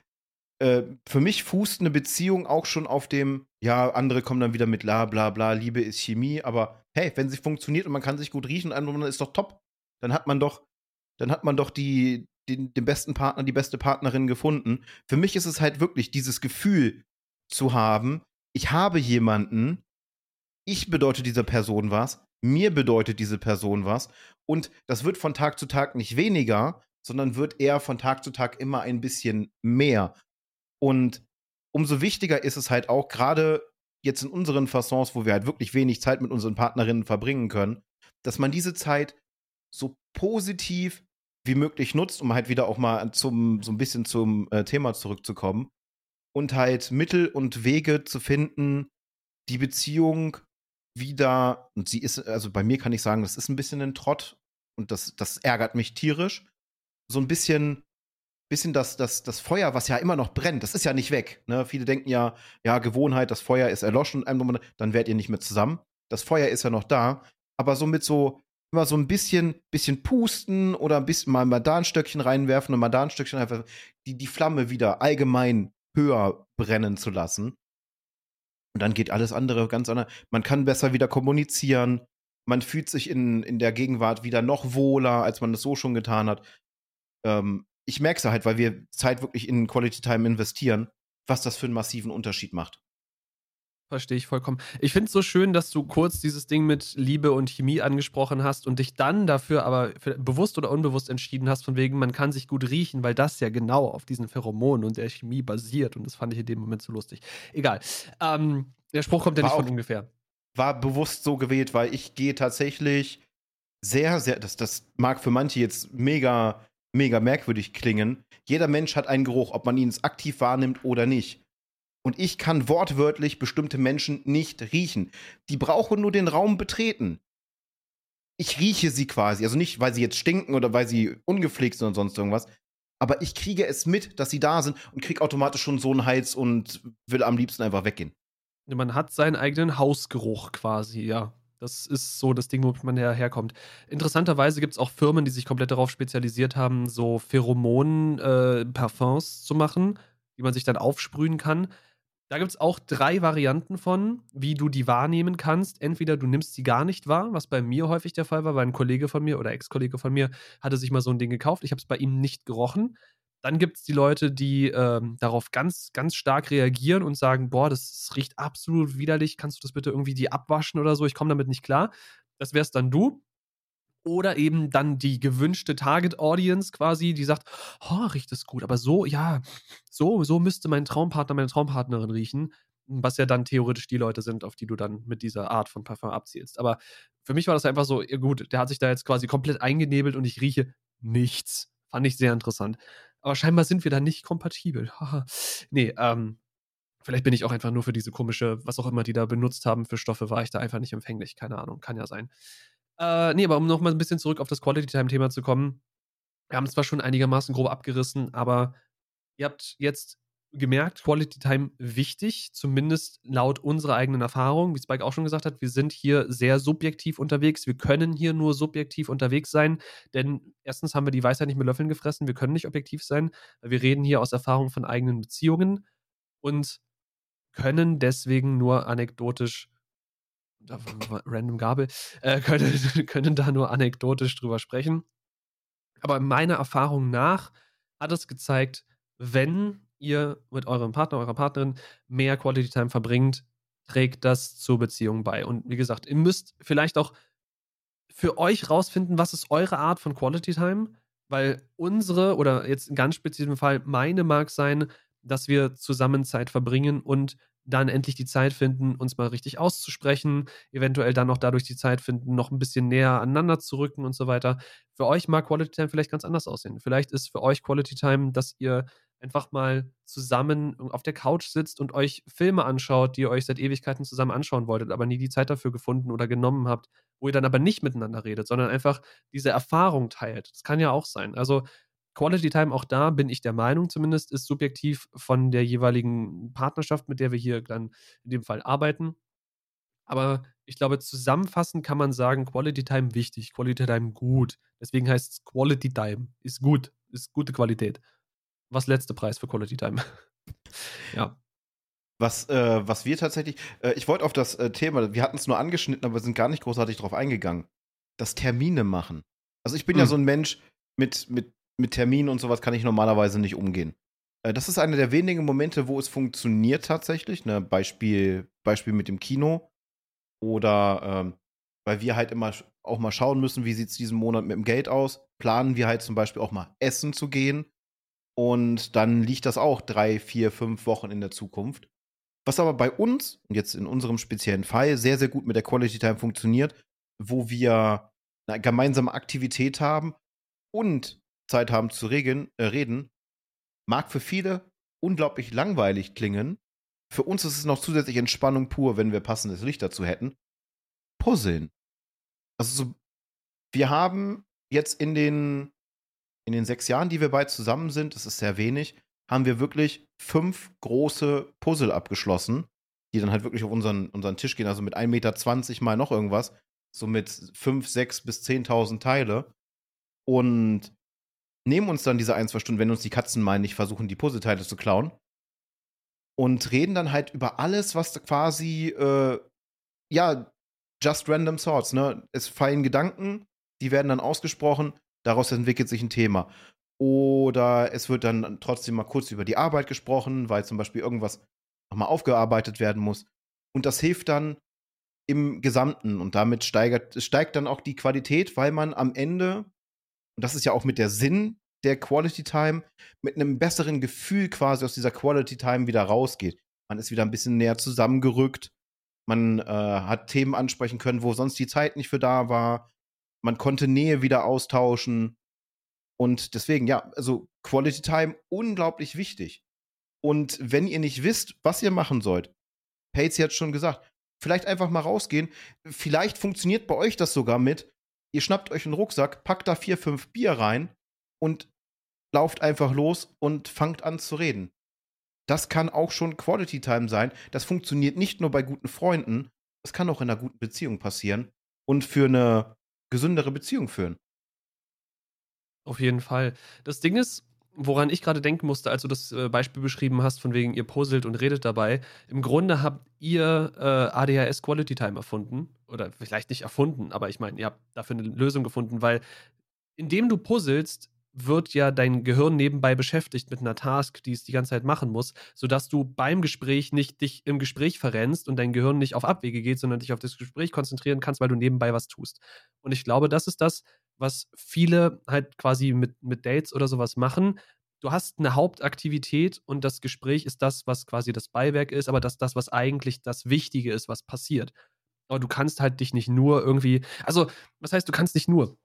äh, für mich fußt eine Beziehung auch schon auf dem, ja, andere kommen dann wieder mit bla bla bla, Liebe ist Chemie, aber hey, wenn sie funktioniert und man kann sich gut riechen, dann ist doch top. Dann hat man doch, dann hat man doch die, den, den besten Partner, die beste Partnerin gefunden. Für mich ist es halt wirklich dieses Gefühl zu haben, ich habe jemanden, ich bedeutet dieser Person was, mir bedeutet diese Person was und das wird von Tag zu Tag nicht weniger, sondern wird eher von Tag zu Tag immer ein bisschen mehr. Und umso wichtiger ist es halt auch, gerade jetzt in unseren Façons, wo wir halt wirklich wenig Zeit mit unseren Partnerinnen verbringen können, dass man diese Zeit so positiv wie möglich nutzt, um halt wieder auch mal zum, so ein bisschen zum äh, Thema zurückzukommen und halt Mittel und Wege zu finden, die Beziehung wieder, und sie ist, also bei mir kann ich sagen, das ist ein bisschen ein Trott und das, das ärgert mich tierisch. So ein bisschen, bisschen das, das, das Feuer, was ja immer noch brennt, das ist ja nicht weg. Ne? Viele denken ja, ja, Gewohnheit, das Feuer ist erloschen, dann werdet ihr nicht mehr zusammen. Das Feuer ist ja noch da, aber so mit so, immer so ein bisschen, bisschen pusten oder ein bisschen mal, mal da ein Stöckchen reinwerfen und mal da ein Stöckchen einfach, die, die Flamme wieder allgemein höher brennen zu lassen. Und dann geht alles andere ganz anders. Man kann besser wieder kommunizieren. Man fühlt sich in, in der Gegenwart wieder noch wohler, als man das so schon getan hat. Ähm, ich merke es halt, weil wir Zeit wirklich in Quality Time investieren, was das für einen massiven Unterschied macht. Verstehe ich vollkommen. Ich finde es so schön, dass du kurz dieses Ding mit Liebe und Chemie angesprochen hast und dich dann dafür aber bewusst oder unbewusst entschieden hast, von wegen, man kann sich gut riechen, weil das ja genau auf diesen Pheromonen und der Chemie basiert. Und das fand ich in dem Moment so lustig. Egal. Ähm, der Spruch kommt ja nicht von auch- ungefähr. War bewusst so gewählt, weil ich gehe tatsächlich sehr, sehr, das, das mag für manche jetzt mega, mega merkwürdig klingen. Jeder Mensch hat einen Geruch, ob man ihn aktiv wahrnimmt oder nicht. Und ich kann wortwörtlich bestimmte Menschen nicht riechen. Die brauchen nur den Raum betreten. Ich rieche sie quasi. Also nicht, weil sie jetzt stinken oder weil sie ungepflegt sind oder sonst irgendwas. Aber ich kriege es mit, dass sie da sind und kriege automatisch schon so einen Hals und will am liebsten einfach weggehen. Man hat seinen eigenen Hausgeruch quasi, ja. Das ist so das Ding, womit man her herkommt. Interessanterweise gibt es auch Firmen, die sich komplett darauf spezialisiert haben, so Pheromonen-Parfums zu machen, die man sich dann aufsprühen kann. Da gibt es auch drei Varianten von, wie du die wahrnehmen kannst. Entweder du nimmst sie gar nicht wahr, was bei mir häufig der Fall war, weil ein Kollege von mir oder Ex-Kollege von mir hatte sich mal so ein Ding gekauft. Ich habe es bei ihm nicht gerochen. Dann gibt es die Leute, die ähm, darauf ganz, ganz stark reagieren und sagen, boah, das riecht absolut widerlich, kannst du das bitte irgendwie die abwaschen oder so, ich komme damit nicht klar. Das wärst dann du. Oder eben dann die gewünschte Target Audience quasi, die sagt, oh, riecht das gut, aber so, ja, so, so müsste mein Traumpartner, meine Traumpartnerin riechen. Was ja dann theoretisch die Leute sind, auf die du dann mit dieser Art von Parfum abzielst. Aber für mich war das einfach so, gut, der hat sich da jetzt quasi komplett eingenebelt und ich rieche nichts. Fand ich sehr interessant. Aber scheinbar sind wir da nicht kompatibel. nee, ähm, vielleicht bin ich auch einfach nur für diese komische, was auch immer die da benutzt haben für Stoffe, war ich da einfach nicht empfänglich. Keine Ahnung, kann ja sein. Äh, nee, aber um nochmal ein bisschen zurück auf das Quality Time-Thema zu kommen. Wir haben es zwar schon einigermaßen grob abgerissen, aber ihr habt jetzt gemerkt, Quality Time wichtig, zumindest laut unserer eigenen Erfahrung. Wie Spike auch schon gesagt hat, wir sind hier sehr subjektiv unterwegs. Wir können hier nur subjektiv unterwegs sein, denn erstens haben wir die Weisheit nicht mit Löffeln gefressen. Wir können nicht objektiv sein. Wir reden hier aus Erfahrung von eigenen Beziehungen und können deswegen nur anekdotisch random Gabel, äh, können, können da nur anekdotisch drüber sprechen. Aber meiner Erfahrung nach hat es gezeigt, wenn ihr mit eurem Partner, eurer Partnerin mehr Quality Time verbringt, trägt das zur Beziehung bei. Und wie gesagt, ihr müsst vielleicht auch für euch rausfinden, was ist eure Art von Quality Time, weil unsere oder jetzt in ganz speziellem Fall meine mag sein, dass wir zusammen Zeit verbringen und dann endlich die Zeit finden, uns mal richtig auszusprechen, eventuell dann noch dadurch die Zeit finden, noch ein bisschen näher aneinander zu rücken und so weiter. Für euch mag Quality Time vielleicht ganz anders aussehen. Vielleicht ist für euch Quality Time, dass ihr einfach mal zusammen auf der Couch sitzt und euch Filme anschaut, die ihr euch seit Ewigkeiten zusammen anschauen wolltet, aber nie die Zeit dafür gefunden oder genommen habt, wo ihr dann aber nicht miteinander redet, sondern einfach diese Erfahrung teilt. Das kann ja auch sein. Also Quality Time, auch da bin ich der Meinung zumindest, ist subjektiv von der jeweiligen Partnerschaft, mit der wir hier dann in dem Fall arbeiten. Aber ich glaube, zusammenfassend kann man sagen, Quality Time wichtig, Quality Time gut. Deswegen heißt es Quality Time. Ist gut, ist gute Qualität. Was letzte Preis für Quality Time? ja. Was, äh, was wir tatsächlich, äh, ich wollte auf das äh, Thema, wir hatten es nur angeschnitten, aber sind gar nicht großartig drauf eingegangen. Das Termine machen. Also ich bin hm. ja so ein Mensch mit, mit mit Terminen und sowas kann ich normalerweise nicht umgehen. Äh, das ist einer der wenigen Momente, wo es funktioniert tatsächlich. Ne? Beispiel, Beispiel mit dem Kino. Oder ähm, weil wir halt immer auch mal schauen müssen, wie sieht es diesen Monat mit dem Geld aus. Planen wir halt zum Beispiel auch mal essen zu gehen. Und dann liegt das auch drei, vier, fünf Wochen in der Zukunft. Was aber bei uns, und jetzt in unserem speziellen Fall, sehr, sehr gut mit der Quality Time funktioniert, wo wir eine gemeinsame Aktivität haben und Zeit haben zu regen, äh, reden, mag für viele unglaublich langweilig klingen. Für uns ist es noch zusätzlich Entspannung pur, wenn wir passendes Licht dazu hätten. Puzzeln. Also so, wir haben jetzt in den, in den sechs Jahren, die wir beide zusammen sind, das ist sehr wenig, haben wir wirklich fünf große Puzzle abgeschlossen, die dann halt wirklich auf unseren, unseren Tisch gehen, also mit 1,20 Meter mal noch irgendwas, so mit 5, 6 bis 10.000 Teile. Und nehmen uns dann diese ein, zwei Stunden, wenn uns die Katzen meinen, nicht versuchen, die Puzzleteile zu klauen. Und reden dann halt über alles, was quasi, äh, ja, just random thoughts, ne? Es fallen Gedanken, die werden dann ausgesprochen, daraus entwickelt sich ein Thema. Oder es wird dann trotzdem mal kurz über die Arbeit gesprochen, weil zum Beispiel irgendwas nochmal aufgearbeitet werden muss. Und das hilft dann im Gesamten und damit steigert, steigt dann auch die Qualität, weil man am Ende und das ist ja auch mit der Sinn der Quality Time, mit einem besseren Gefühl quasi aus dieser Quality Time wieder rausgeht. Man ist wieder ein bisschen näher zusammengerückt. Man äh, hat Themen ansprechen können, wo sonst die Zeit nicht für da war. Man konnte Nähe wieder austauschen. Und deswegen, ja, also Quality Time unglaublich wichtig. Und wenn ihr nicht wisst, was ihr machen sollt, Pates hat schon gesagt, vielleicht einfach mal rausgehen. Vielleicht funktioniert bei euch das sogar mit, ihr schnappt euch einen Rucksack, packt da vier, fünf Bier rein und lauft einfach los und fangt an zu reden. Das kann auch schon Quality Time sein. Das funktioniert nicht nur bei guten Freunden, das kann auch in einer guten Beziehung passieren und für eine gesündere Beziehung führen. Auf jeden Fall. Das Ding ist, woran ich gerade denken musste, als du das äh, Beispiel beschrieben hast, von wegen ihr puzzelt und redet dabei. Im Grunde habt ihr äh, ADHS Quality Time erfunden. Oder vielleicht nicht erfunden, aber ich meine, ihr habt dafür eine Lösung gefunden, weil indem du puzzelst, wird ja dein Gehirn nebenbei beschäftigt mit einer Task, die es die ganze Zeit machen muss, sodass du beim Gespräch nicht dich im Gespräch verrennst und dein Gehirn nicht auf Abwege geht, sondern dich auf das Gespräch konzentrieren kannst, weil du nebenbei was tust. Und ich glaube, das ist das, was viele halt quasi mit, mit Dates oder sowas machen. Du hast eine Hauptaktivität und das Gespräch ist das, was quasi das Beiwerk ist, aber das das, was eigentlich das Wichtige ist, was passiert. Aber du kannst halt dich nicht nur irgendwie, also, was heißt, du kannst nicht nur?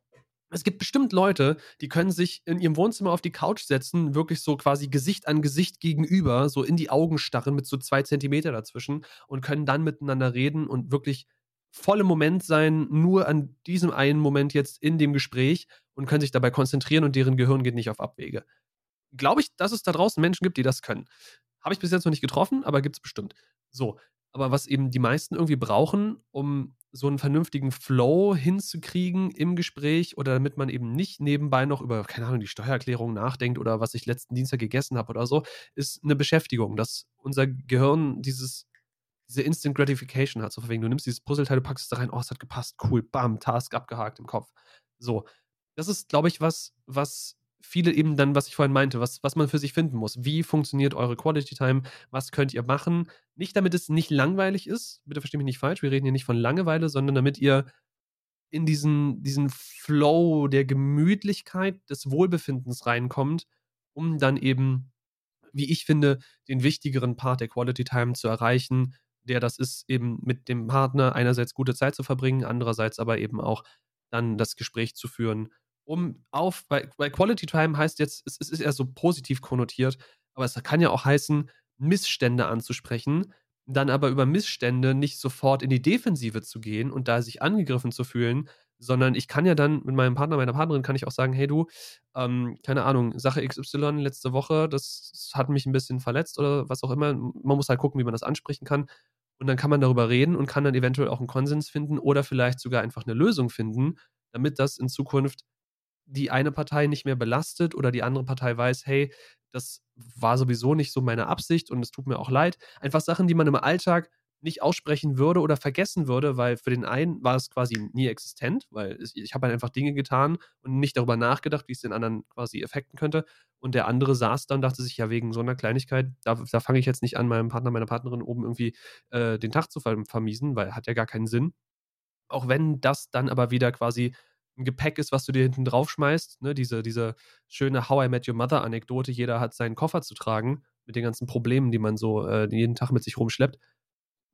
Es gibt bestimmt Leute, die können sich in ihrem Wohnzimmer auf die Couch setzen, wirklich so quasi Gesicht an Gesicht gegenüber, so in die Augen starren mit so zwei Zentimeter dazwischen und können dann miteinander reden und wirklich voll im Moment sein, nur an diesem einen Moment jetzt in dem Gespräch und können sich dabei konzentrieren und deren Gehirn geht nicht auf Abwege. Glaube ich, dass es da draußen Menschen gibt, die das können. Habe ich bis jetzt noch nicht getroffen, aber gibt es bestimmt. So, aber was eben die meisten irgendwie brauchen, um so einen vernünftigen Flow hinzukriegen im Gespräch oder damit man eben nicht nebenbei noch über, keine Ahnung, die Steuererklärung nachdenkt oder was ich letzten Dienstag gegessen habe oder so, ist eine Beschäftigung, dass unser Gehirn dieses diese Instant Gratification hat. So wegen, du nimmst dieses Puzzleteil, du packst es da rein, oh, es hat gepasst, cool, bam, Task abgehakt im Kopf. So. Das ist, glaube ich, was, was viele eben dann, was ich vorhin meinte, was, was man für sich finden muss. Wie funktioniert eure Quality Time? Was könnt ihr machen? Nicht damit es nicht langweilig ist, bitte versteht mich nicht falsch, wir reden hier nicht von Langeweile, sondern damit ihr in diesen, diesen Flow der Gemütlichkeit, des Wohlbefindens reinkommt, um dann eben, wie ich finde, den wichtigeren Part der Quality Time zu erreichen, der das ist, eben mit dem Partner einerseits gute Zeit zu verbringen, andererseits aber eben auch dann das Gespräch zu führen, um auf, weil, weil Quality Time heißt jetzt, es, es ist eher so positiv konnotiert, aber es kann ja auch heißen, Missstände anzusprechen, dann aber über Missstände nicht sofort in die Defensive zu gehen und da sich angegriffen zu fühlen, sondern ich kann ja dann mit meinem Partner, meiner Partnerin, kann ich auch sagen, hey du, ähm, keine Ahnung, Sache XY letzte Woche, das hat mich ein bisschen verletzt oder was auch immer. Man muss halt gucken, wie man das ansprechen kann. Und dann kann man darüber reden und kann dann eventuell auch einen Konsens finden oder vielleicht sogar einfach eine Lösung finden, damit das in Zukunft die eine Partei nicht mehr belastet oder die andere Partei weiß, hey, das war sowieso nicht so meine Absicht und es tut mir auch leid. Einfach Sachen, die man im Alltag nicht aussprechen würde oder vergessen würde, weil für den einen war es quasi nie existent, weil ich habe halt einfach Dinge getan und nicht darüber nachgedacht, wie es den anderen quasi effekten könnte. Und der andere saß dann und dachte sich, ja, wegen so einer Kleinigkeit, da, da fange ich jetzt nicht an, meinem Partner, meiner Partnerin oben irgendwie äh, den Tag zu vermiesen, weil hat ja gar keinen Sinn. Auch wenn das dann aber wieder quasi ein Gepäck ist, was du dir hinten drauf schmeißt. Ne? Diese, diese schöne How I Met Your Mother Anekdote, jeder hat seinen Koffer zu tragen mit den ganzen Problemen, die man so äh, jeden Tag mit sich rumschleppt.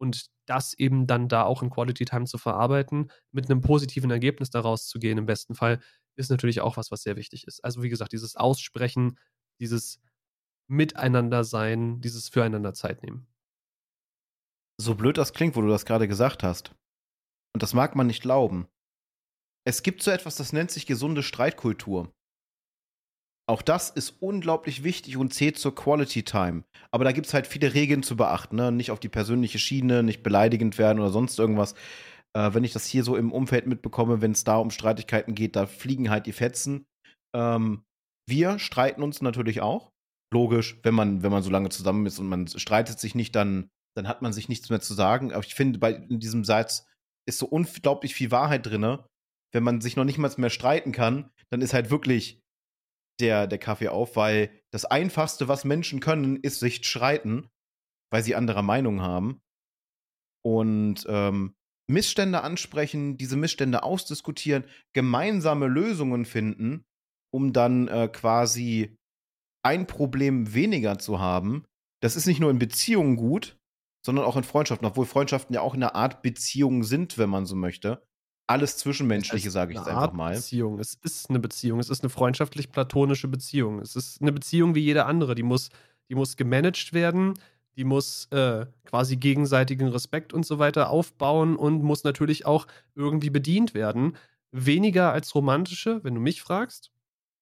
Und das eben dann da auch in Quality Time zu verarbeiten, mit einem positiven Ergebnis daraus zu gehen, im besten Fall, ist natürlich auch was, was sehr wichtig ist. Also, wie gesagt, dieses Aussprechen, dieses Miteinander sein, dieses Füreinander Zeit nehmen. So blöd das klingt, wo du das gerade gesagt hast. Und das mag man nicht glauben. Es gibt so etwas, das nennt sich gesunde Streitkultur. Auch das ist unglaublich wichtig und zählt zur Quality Time. Aber da gibt es halt viele Regeln zu beachten. Ne? Nicht auf die persönliche Schiene, nicht beleidigend werden oder sonst irgendwas. Äh, wenn ich das hier so im Umfeld mitbekomme, wenn es da um Streitigkeiten geht, da fliegen halt die Fetzen. Ähm, wir streiten uns natürlich auch. Logisch, wenn man, wenn man so lange zusammen ist und man streitet sich nicht, dann, dann hat man sich nichts mehr zu sagen. Aber ich finde, bei in diesem Satz ist so unglaublich viel Wahrheit drin wenn man sich noch nicht mal mehr streiten kann, dann ist halt wirklich der, der Kaffee auf, weil das Einfachste, was Menschen können, ist sich streiten, weil sie anderer Meinung haben. Und ähm, Missstände ansprechen, diese Missstände ausdiskutieren, gemeinsame Lösungen finden, um dann äh, quasi ein Problem weniger zu haben. Das ist nicht nur in Beziehungen gut, sondern auch in Freundschaften, obwohl Freundschaften ja auch eine Art Beziehung sind, wenn man so möchte alles Zwischenmenschliche, sage ich jetzt einfach mal. Beziehung. Es ist eine Beziehung. Es ist eine freundschaftlich-platonische Beziehung. Es ist eine Beziehung wie jede andere. Die muss, die muss gemanagt werden. Die muss äh, quasi gegenseitigen Respekt und so weiter aufbauen und muss natürlich auch irgendwie bedient werden. Weniger als romantische, wenn du mich fragst.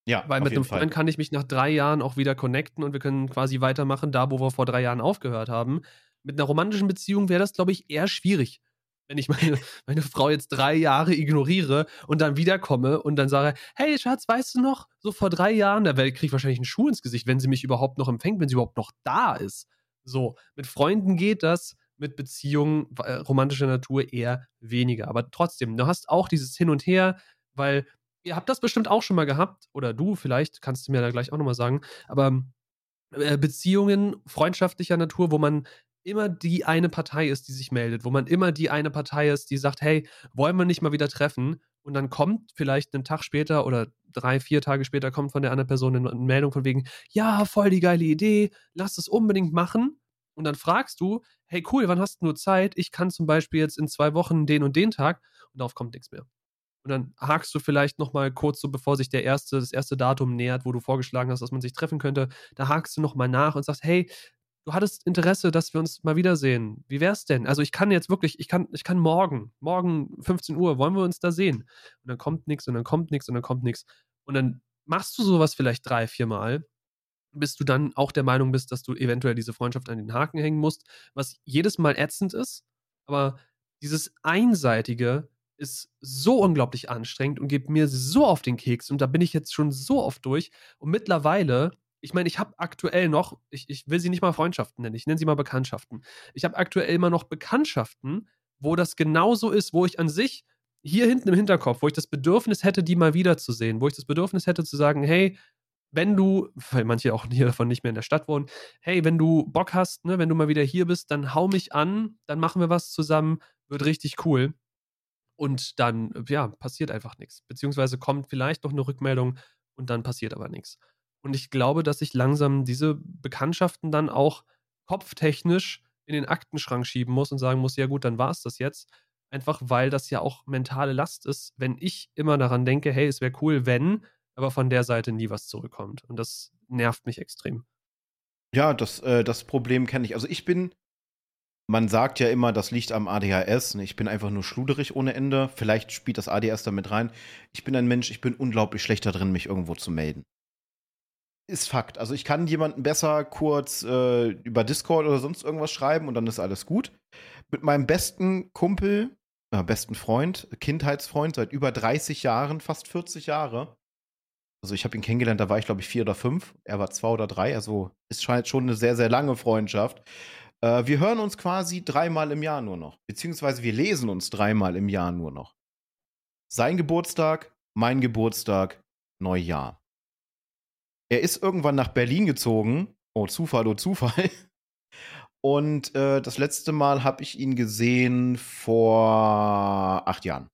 Ja, weil mit einem Freund Fall. kann ich mich nach drei Jahren auch wieder connecten und wir können quasi weitermachen, da wo wir vor drei Jahren aufgehört haben. Mit einer romantischen Beziehung wäre das, glaube ich, eher schwierig wenn ich meine, meine Frau jetzt drei Jahre ignoriere und dann wiederkomme und dann sage, hey Schatz, weißt du noch, so vor drei Jahren, da kriege ich wahrscheinlich einen Schuh ins Gesicht, wenn sie mich überhaupt noch empfängt, wenn sie überhaupt noch da ist. So, mit Freunden geht das, mit Beziehungen äh, romantischer Natur eher weniger. Aber trotzdem, du hast auch dieses Hin und Her, weil ihr habt das bestimmt auch schon mal gehabt, oder du vielleicht, kannst du mir da gleich auch nochmal sagen, aber äh, Beziehungen freundschaftlicher Natur, wo man immer die eine Partei ist, die sich meldet, wo man immer die eine Partei ist, die sagt, hey, wollen wir nicht mal wieder treffen? Und dann kommt vielleicht einen Tag später oder drei, vier Tage später kommt von der anderen Person eine Meldung von wegen, ja, voll die geile Idee, lass es unbedingt machen. Und dann fragst du, hey cool, wann hast du nur Zeit? Ich kann zum Beispiel jetzt in zwei Wochen den und den Tag und darauf kommt nichts mehr. Und dann hakst du vielleicht nochmal kurz so, bevor sich der erste, das erste Datum nähert, wo du vorgeschlagen hast, dass man sich treffen könnte, da hakst du nochmal nach und sagst, hey, du hattest Interesse, dass wir uns mal wiedersehen. Wie wär's denn? Also ich kann jetzt wirklich, ich kann, ich kann morgen, morgen 15 Uhr, wollen wir uns da sehen? Und dann kommt nichts und dann kommt nichts und dann kommt nichts. Und dann machst du sowas vielleicht drei, vier Mal, bis du dann auch der Meinung bist, dass du eventuell diese Freundschaft an den Haken hängen musst, was jedes Mal ätzend ist. Aber dieses einseitige ist so unglaublich anstrengend und geht mir so auf den Keks und da bin ich jetzt schon so oft durch und mittlerweile ich meine, ich habe aktuell noch, ich, ich will sie nicht mal Freundschaften nennen, ich nenne sie mal Bekanntschaften. Ich habe aktuell immer noch Bekanntschaften, wo das genauso ist, wo ich an sich hier hinten im Hinterkopf, wo ich das Bedürfnis hätte, die mal wiederzusehen, wo ich das Bedürfnis hätte zu sagen, hey, wenn du, weil manche auch hier davon nicht mehr in der Stadt wohnen, hey, wenn du Bock hast, ne, wenn du mal wieder hier bist, dann hau mich an, dann machen wir was zusammen, wird richtig cool. Und dann, ja, passiert einfach nichts. Beziehungsweise kommt vielleicht noch eine Rückmeldung und dann passiert aber nichts. Und ich glaube, dass ich langsam diese Bekanntschaften dann auch kopftechnisch in den Aktenschrank schieben muss und sagen muss, ja gut, dann war es das jetzt. Einfach weil das ja auch mentale Last ist, wenn ich immer daran denke, hey, es wäre cool, wenn, aber von der Seite nie was zurückkommt. Und das nervt mich extrem. Ja, das, äh, das Problem kenne ich. Also ich bin, man sagt ja immer, das liegt am ADHS. Ne? Ich bin einfach nur schluderig ohne Ende. Vielleicht spielt das ADHS damit rein. Ich bin ein Mensch, ich bin unglaublich schlecht darin, mich irgendwo zu melden ist Fakt. Also ich kann jemanden besser kurz äh, über Discord oder sonst irgendwas schreiben und dann ist alles gut. Mit meinem besten Kumpel, äh, besten Freund, Kindheitsfreund seit über 30 Jahren, fast 40 Jahre. Also ich habe ihn kennengelernt, da war ich glaube ich vier oder fünf. Er war zwei oder drei. Also ist scheint schon eine sehr, sehr lange Freundschaft. Äh, wir hören uns quasi dreimal im Jahr nur noch. Beziehungsweise wir lesen uns dreimal im Jahr nur noch. Sein Geburtstag, mein Geburtstag, Neujahr. Er ist irgendwann nach Berlin gezogen. Oh, Zufall, oh, Zufall. Und äh, das letzte Mal habe ich ihn gesehen vor acht Jahren.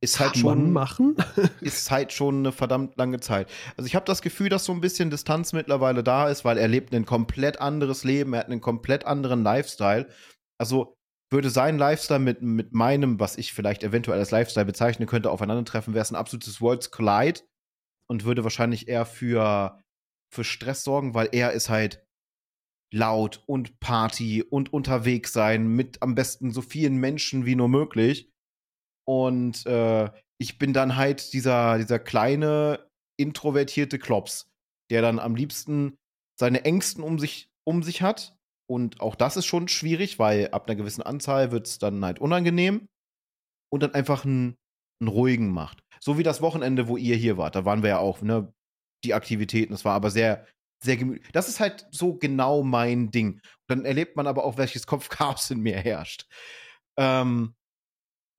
Ist halt Kann schon machen. ist halt schon eine verdammt lange Zeit. Also ich habe das Gefühl, dass so ein bisschen Distanz mittlerweile da ist, weil er lebt ein komplett anderes Leben, er hat einen komplett anderen Lifestyle. Also würde sein Lifestyle mit, mit meinem, was ich vielleicht eventuell als Lifestyle bezeichnen könnte, aufeinandertreffen, wäre es ein absolutes Worlds Collide und würde wahrscheinlich eher für, für Stress sorgen, weil er ist halt laut und Party und unterwegs sein mit am besten so vielen Menschen wie nur möglich. Und äh, ich bin dann halt dieser, dieser kleine, introvertierte Klops, der dann am liebsten seine Ängsten um sich, um sich hat. Und auch das ist schon schwierig, weil ab einer gewissen Anzahl wird es dann halt unangenehm. Und dann einfach einen, einen ruhigen macht. So wie das Wochenende, wo ihr hier wart. Da waren wir ja auch, ne? Die Aktivitäten. Das war aber sehr, sehr gemütlich. Das ist halt so genau mein Ding. Dann erlebt man aber auch, welches Kopfchaos in mir herrscht. Ähm,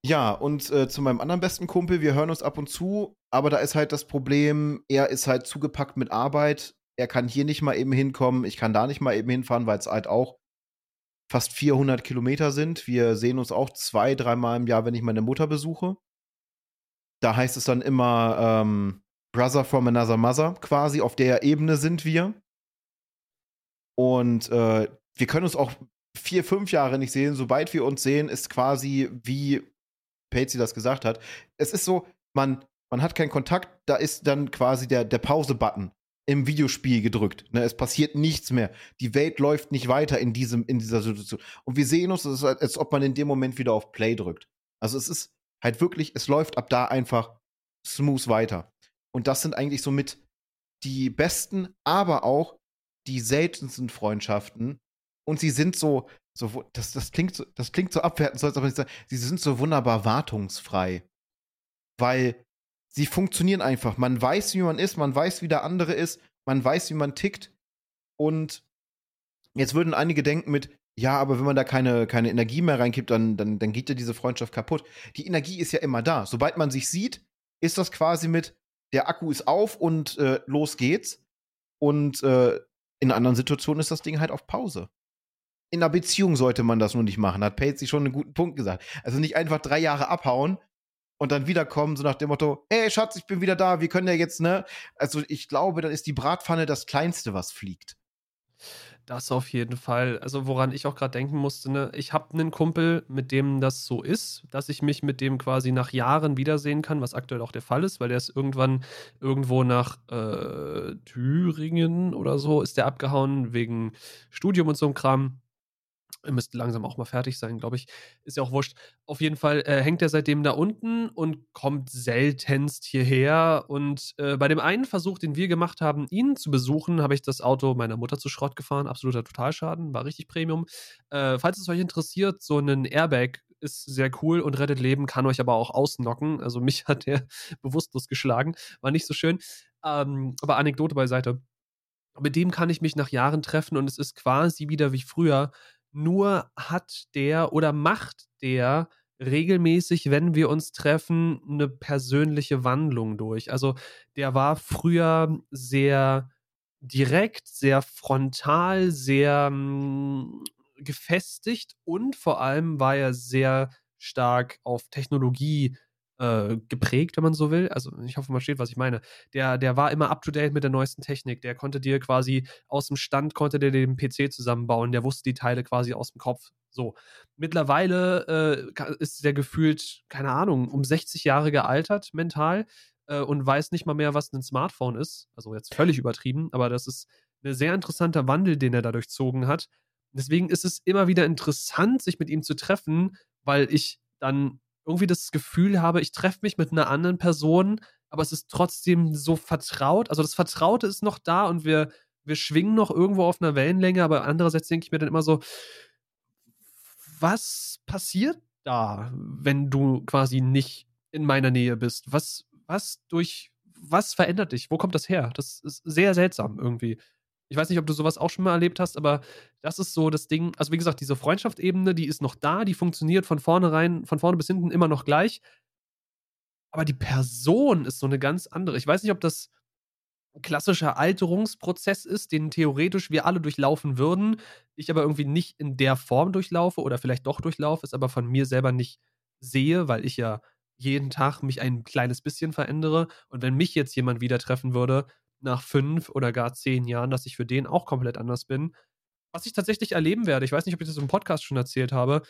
ja, und äh, zu meinem anderen besten Kumpel, wir hören uns ab und zu, aber da ist halt das Problem, er ist halt zugepackt mit Arbeit. Er kann hier nicht mal eben hinkommen, ich kann da nicht mal eben hinfahren, weil es halt auch fast 400 Kilometer sind. Wir sehen uns auch zwei, dreimal im Jahr, wenn ich meine Mutter besuche. Da heißt es dann immer ähm, Brother from another mother, quasi. Auf der Ebene sind wir. Und äh, wir können uns auch vier, fünf Jahre nicht sehen. Sobald wir uns sehen, ist quasi, wie Patsy das gesagt hat, es ist so, man, man hat keinen Kontakt, da ist dann quasi der, der Pause-Button im Videospiel gedrückt. Ne, es passiert nichts mehr. Die Welt läuft nicht weiter in, diesem, in dieser Situation. Und wir sehen uns, es ist, als ob man in dem Moment wieder auf Play drückt. Also es ist, halt wirklich, es läuft ab da einfach smooth weiter. Und das sind eigentlich somit die besten, aber auch die seltensten Freundschaften, und sie sind so, so das, das, klingt so, das klingt so abwertend, soll es aber nicht sein, sie sind so wunderbar wartungsfrei. Weil sie funktionieren einfach. Man weiß, wie man ist, man weiß, wie der andere ist, man weiß, wie man tickt. Und jetzt würden einige denken mit, ja, aber wenn man da keine, keine Energie mehr reinkippt, dann, dann, dann geht ja diese Freundschaft kaputt. Die Energie ist ja immer da. Sobald man sich sieht, ist das quasi mit, der Akku ist auf und äh, los geht's. Und äh, in anderen Situationen ist das Ding halt auf Pause. In einer Beziehung sollte man das nur nicht machen, hat Patsy schon einen guten Punkt gesagt. Also nicht einfach drei Jahre abhauen und dann wiederkommen, so nach dem Motto, hey Schatz, ich bin wieder da, wir können ja jetzt, ne? Also ich glaube, dann ist die Bratpfanne das Kleinste, was fliegt. Das auf jeden Fall. Also, woran ich auch gerade denken musste, ne, ich habe einen Kumpel, mit dem das so ist, dass ich mich mit dem quasi nach Jahren wiedersehen kann, was aktuell auch der Fall ist, weil der ist irgendwann irgendwo nach äh, Thüringen oder so, ist der abgehauen wegen Studium und so einem Kram. Er müsste langsam auch mal fertig sein, glaube ich. Ist ja auch wurscht. Auf jeden Fall äh, hängt er seitdem da unten und kommt seltenst hierher. Und äh, bei dem einen Versuch, den wir gemacht haben, ihn zu besuchen, habe ich das Auto meiner Mutter zu Schrott gefahren. Absoluter Totalschaden, war richtig Premium. Äh, falls es euch interessiert, so ein Airbag ist sehr cool und rettet Leben, kann euch aber auch ausnocken. Also mich hat der bewusstlos geschlagen, war nicht so schön. Ähm, aber Anekdote beiseite. Mit dem kann ich mich nach Jahren treffen und es ist quasi wieder wie früher nur hat der oder macht der regelmäßig, wenn wir uns treffen, eine persönliche Wandlung durch. Also der war früher sehr direkt, sehr frontal, sehr mh, hm, gefestigt und vor allem war er sehr stark auf Technologie äh, geprägt, wenn man so will. Also ich hoffe, man steht, was ich meine. Der, der war immer up to date mit der neuesten Technik. Der konnte dir quasi aus dem Stand, konnte der den PC zusammenbauen. Der wusste die Teile quasi aus dem Kopf. So. Mittlerweile äh, ist der gefühlt, keine Ahnung, um 60 Jahre gealtert mental äh, und weiß nicht mal mehr, was ein Smartphone ist. Also jetzt völlig übertrieben, aber das ist ein sehr interessanter Wandel, den er da durchzogen hat. Deswegen ist es immer wieder interessant, sich mit ihm zu treffen, weil ich dann irgendwie das Gefühl habe, ich treffe mich mit einer anderen Person, aber es ist trotzdem so vertraut. Also das Vertraute ist noch da und wir, wir schwingen noch irgendwo auf einer Wellenlänge, aber andererseits denke ich mir dann immer so, was passiert da, wenn du quasi nicht in meiner Nähe bist? Was, was durch, was verändert dich? Wo kommt das her? Das ist sehr seltsam irgendwie. Ich weiß nicht, ob du sowas auch schon mal erlebt hast, aber das ist so das Ding. Also, wie gesagt, diese Freundschaftsebene, die ist noch da, die funktioniert von vornherein, von vorne bis hinten immer noch gleich. Aber die Person ist so eine ganz andere. Ich weiß nicht, ob das ein klassischer Alterungsprozess ist, den theoretisch wir alle durchlaufen würden, ich aber irgendwie nicht in der Form durchlaufe oder vielleicht doch durchlaufe, es aber von mir selber nicht sehe, weil ich ja jeden Tag mich ein kleines bisschen verändere. Und wenn mich jetzt jemand wieder treffen würde, nach fünf oder gar zehn Jahren, dass ich für den auch komplett anders bin. Was ich tatsächlich erleben werde, ich weiß nicht, ob ich das im Podcast schon erzählt habe,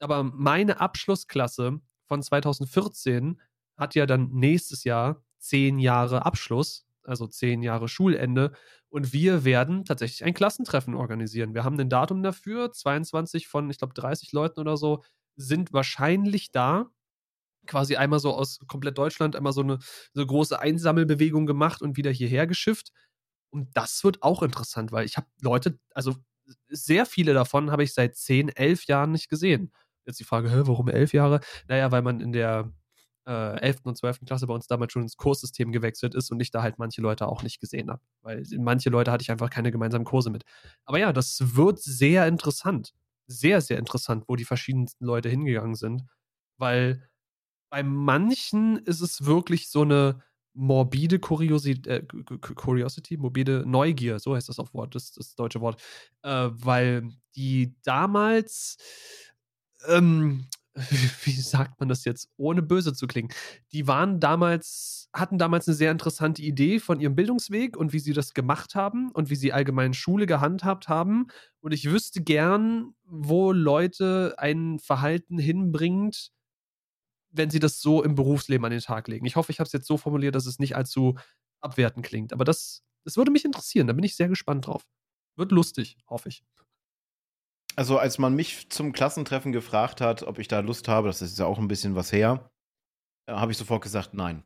aber meine Abschlussklasse von 2014 hat ja dann nächstes Jahr zehn Jahre Abschluss, also zehn Jahre Schulende. Und wir werden tatsächlich ein Klassentreffen organisieren. Wir haben ein Datum dafür. 22 von, ich glaube, 30 Leuten oder so sind wahrscheinlich da quasi einmal so aus komplett Deutschland einmal so eine, so große Einsammelbewegung gemacht und wieder hierher geschifft. Und das wird auch interessant, weil ich habe Leute, also sehr viele davon habe ich seit 10, 11 Jahren nicht gesehen. Jetzt die Frage, warum 11 Jahre? Naja, weil man in der äh, 11. und 12. Klasse bei uns damals schon ins Kurssystem gewechselt ist und ich da halt manche Leute auch nicht gesehen habe. Weil manche Leute hatte ich einfach keine gemeinsamen Kurse mit. Aber ja, das wird sehr interessant. Sehr, sehr interessant, wo die verschiedensten Leute hingegangen sind. Weil bei manchen ist es wirklich so eine morbide Kuriosität, äh, Curiosity, morbide Neugier, so heißt das auf Wort, das, das deutsche Wort, äh, weil die damals, ähm, wie sagt man das jetzt, ohne böse zu klingen, die waren damals, hatten damals eine sehr interessante Idee von ihrem Bildungsweg und wie sie das gemacht haben und wie sie allgemein Schule gehandhabt haben. Und ich wüsste gern, wo Leute ein Verhalten hinbringt, wenn sie das so im Berufsleben an den Tag legen. Ich hoffe, ich habe es jetzt so formuliert, dass es nicht allzu abwertend klingt. Aber das, das würde mich interessieren. Da bin ich sehr gespannt drauf. Wird lustig, hoffe ich. Also, als man mich zum Klassentreffen gefragt hat, ob ich da Lust habe, das ist ja auch ein bisschen was her, äh, habe ich sofort gesagt, nein.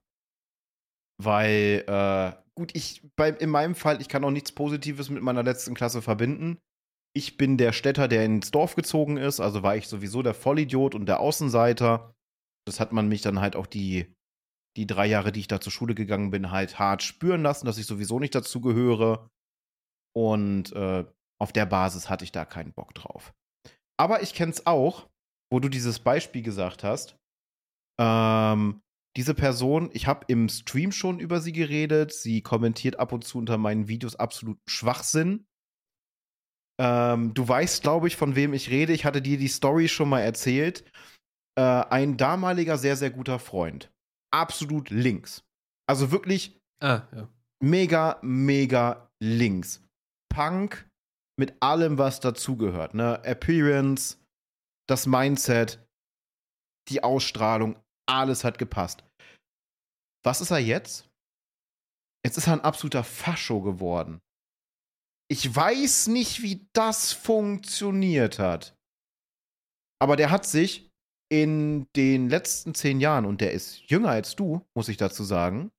Weil, äh, gut, ich, bei, in meinem Fall, ich kann auch nichts Positives mit meiner letzten Klasse verbinden. ich bin der Städter, der ins Dorf gezogen ist, also war ich sowieso der Vollidiot und der Außenseiter. Das hat man mich dann halt auch die, die drei Jahre, die ich da zur Schule gegangen bin, halt hart spüren lassen, dass ich sowieso nicht dazu gehöre. Und äh, auf der Basis hatte ich da keinen Bock drauf. Aber ich kenne es auch, wo du dieses Beispiel gesagt hast. Ähm, diese Person, ich habe im Stream schon über sie geredet. Sie kommentiert ab und zu unter meinen Videos absoluten Schwachsinn. Ähm, du weißt, glaube ich, von wem ich rede. Ich hatte dir die Story schon mal erzählt. Äh, ein damaliger sehr, sehr guter Freund. Absolut links. Also wirklich ah, ja. mega, mega links. Punk mit allem, was dazugehört. Ne? Appearance, das Mindset, die Ausstrahlung, alles hat gepasst. Was ist er jetzt? Jetzt ist er ein absoluter Fascho geworden. Ich weiß nicht, wie das funktioniert hat. Aber der hat sich in den letzten zehn Jahren, und der ist jünger als du, muss ich dazu sagen,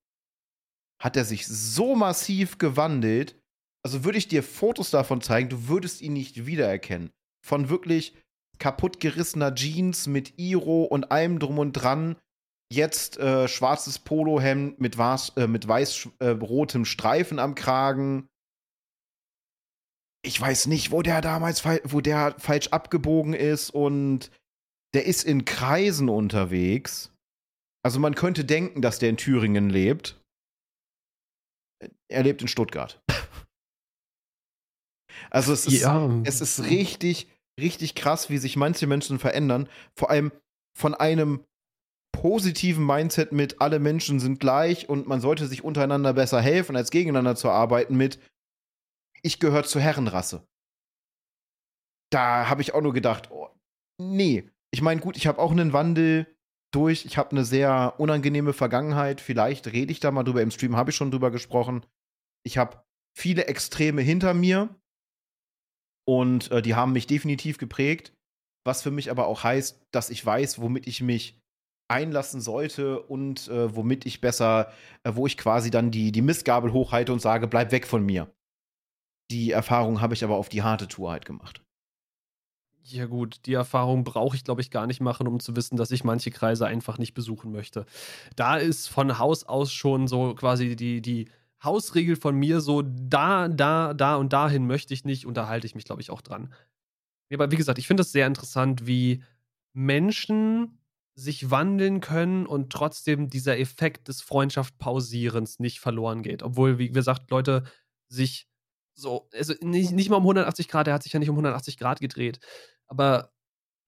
hat er sich so massiv gewandelt. Also würde ich dir Fotos davon zeigen, du würdest ihn nicht wiedererkennen. Von wirklich kaputtgerissener Jeans mit Iro und allem drum und dran. Jetzt äh, schwarzes Polohemd mit, äh, mit weiß-rotem äh, Streifen am Kragen ich weiß nicht, wo der damals, wo der falsch abgebogen ist und der ist in Kreisen unterwegs. Also man könnte denken, dass der in Thüringen lebt. Er lebt in Stuttgart. Also es ist, ja. es ist richtig, richtig krass, wie sich manche Menschen verändern. Vor allem von einem positiven Mindset mit alle Menschen sind gleich und man sollte sich untereinander besser helfen, als gegeneinander zu arbeiten mit ich gehöre zur Herrenrasse. Da habe ich auch nur gedacht, oh, nee. Ich meine, gut, ich habe auch einen Wandel durch. Ich habe eine sehr unangenehme Vergangenheit. Vielleicht rede ich da mal drüber. Im Stream habe ich schon drüber gesprochen. Ich habe viele Extreme hinter mir. Und äh, die haben mich definitiv geprägt. Was für mich aber auch heißt, dass ich weiß, womit ich mich einlassen sollte und äh, womit ich besser, äh, wo ich quasi dann die, die Mistgabel hochhalte und sage, bleib weg von mir. Die Erfahrung habe ich aber auf die harte Tour halt gemacht. Ja gut, die Erfahrung brauche ich, glaube ich, gar nicht machen, um zu wissen, dass ich manche Kreise einfach nicht besuchen möchte. Da ist von Haus aus schon so quasi die, die Hausregel von mir so, da, da, da und dahin möchte ich nicht und da halte ich mich, glaube ich, auch dran. Aber wie gesagt, ich finde es sehr interessant, wie Menschen sich wandeln können und trotzdem dieser Effekt des Freundschaft-Pausierens nicht verloren geht. Obwohl, wie gesagt, Leute sich so, also nicht, nicht mal um 180 Grad, er hat sich ja nicht um 180 Grad gedreht. Aber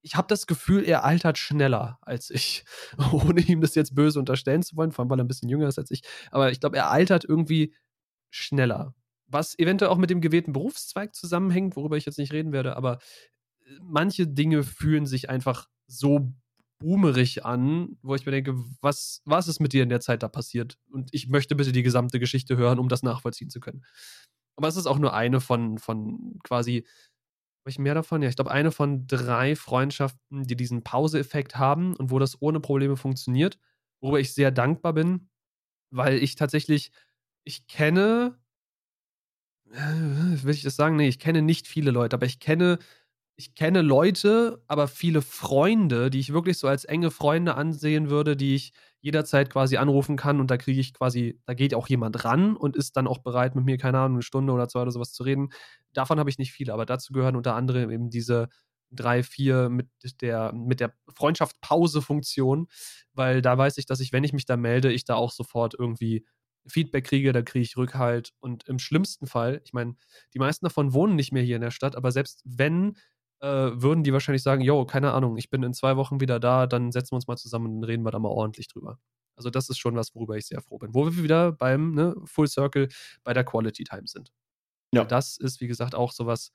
ich habe das Gefühl, er altert schneller als ich. Ohne ihm das jetzt böse unterstellen zu wollen, vor allem weil er ein bisschen jünger ist als ich. Aber ich glaube, er altert irgendwie schneller. Was eventuell auch mit dem gewählten Berufszweig zusammenhängt, worüber ich jetzt nicht reden werde, aber äh, manche Dinge fühlen sich einfach so boomerig an, wo ich mir denke, was, was ist mit dir in der Zeit da passiert? Und ich möchte bitte die gesamte Geschichte hören, um das nachvollziehen zu können. Aber es ist auch nur eine von, von quasi, habe ich mehr davon? Ja, ich glaube, eine von drei Freundschaften, die diesen Pause-Effekt haben und wo das ohne Probleme funktioniert, worüber ich sehr dankbar bin, weil ich tatsächlich, ich kenne, äh, will ich das sagen? Nee, ich kenne nicht viele Leute, aber ich kenne ich kenne Leute, aber viele Freunde, die ich wirklich so als enge Freunde ansehen würde, die ich jederzeit quasi anrufen kann und da kriege ich quasi, da geht auch jemand ran und ist dann auch bereit, mit mir, keine Ahnung, eine Stunde oder zwei oder sowas zu reden. Davon habe ich nicht viele, aber dazu gehören unter anderem eben diese drei, vier mit der, mit der Freundschaft-Pause-Funktion, weil da weiß ich, dass ich, wenn ich mich da melde, ich da auch sofort irgendwie Feedback kriege, da kriege ich Rückhalt und im schlimmsten Fall, ich meine, die meisten davon wohnen nicht mehr hier in der Stadt, aber selbst wenn äh, würden die wahrscheinlich sagen, yo, keine Ahnung, ich bin in zwei Wochen wieder da, dann setzen wir uns mal zusammen und reden wir da mal ordentlich drüber. Also das ist schon was, worüber ich sehr froh bin. Wo wir wieder beim ne, Full Circle bei der Quality Time sind. Ja. Das ist, wie gesagt, auch sowas,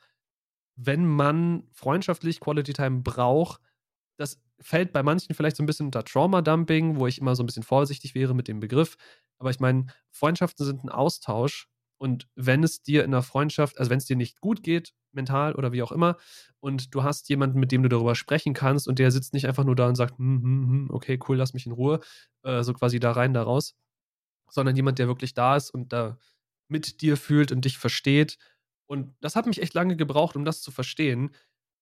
wenn man freundschaftlich Quality Time braucht, das fällt bei manchen vielleicht so ein bisschen unter Trauma-Dumping, wo ich immer so ein bisschen vorsichtig wäre mit dem Begriff. Aber ich meine, Freundschaften sind ein Austausch und wenn es dir in der Freundschaft, also wenn es dir nicht gut geht, mental oder wie auch immer, und du hast jemanden, mit dem du darüber sprechen kannst und der sitzt nicht einfach nur da und sagt, hm, hm, hm, okay, cool, lass mich in Ruhe, äh, so quasi da rein, da raus, sondern jemand, der wirklich da ist und da mit dir fühlt und dich versteht Und das hat mich echt lange gebraucht, um das zu verstehen.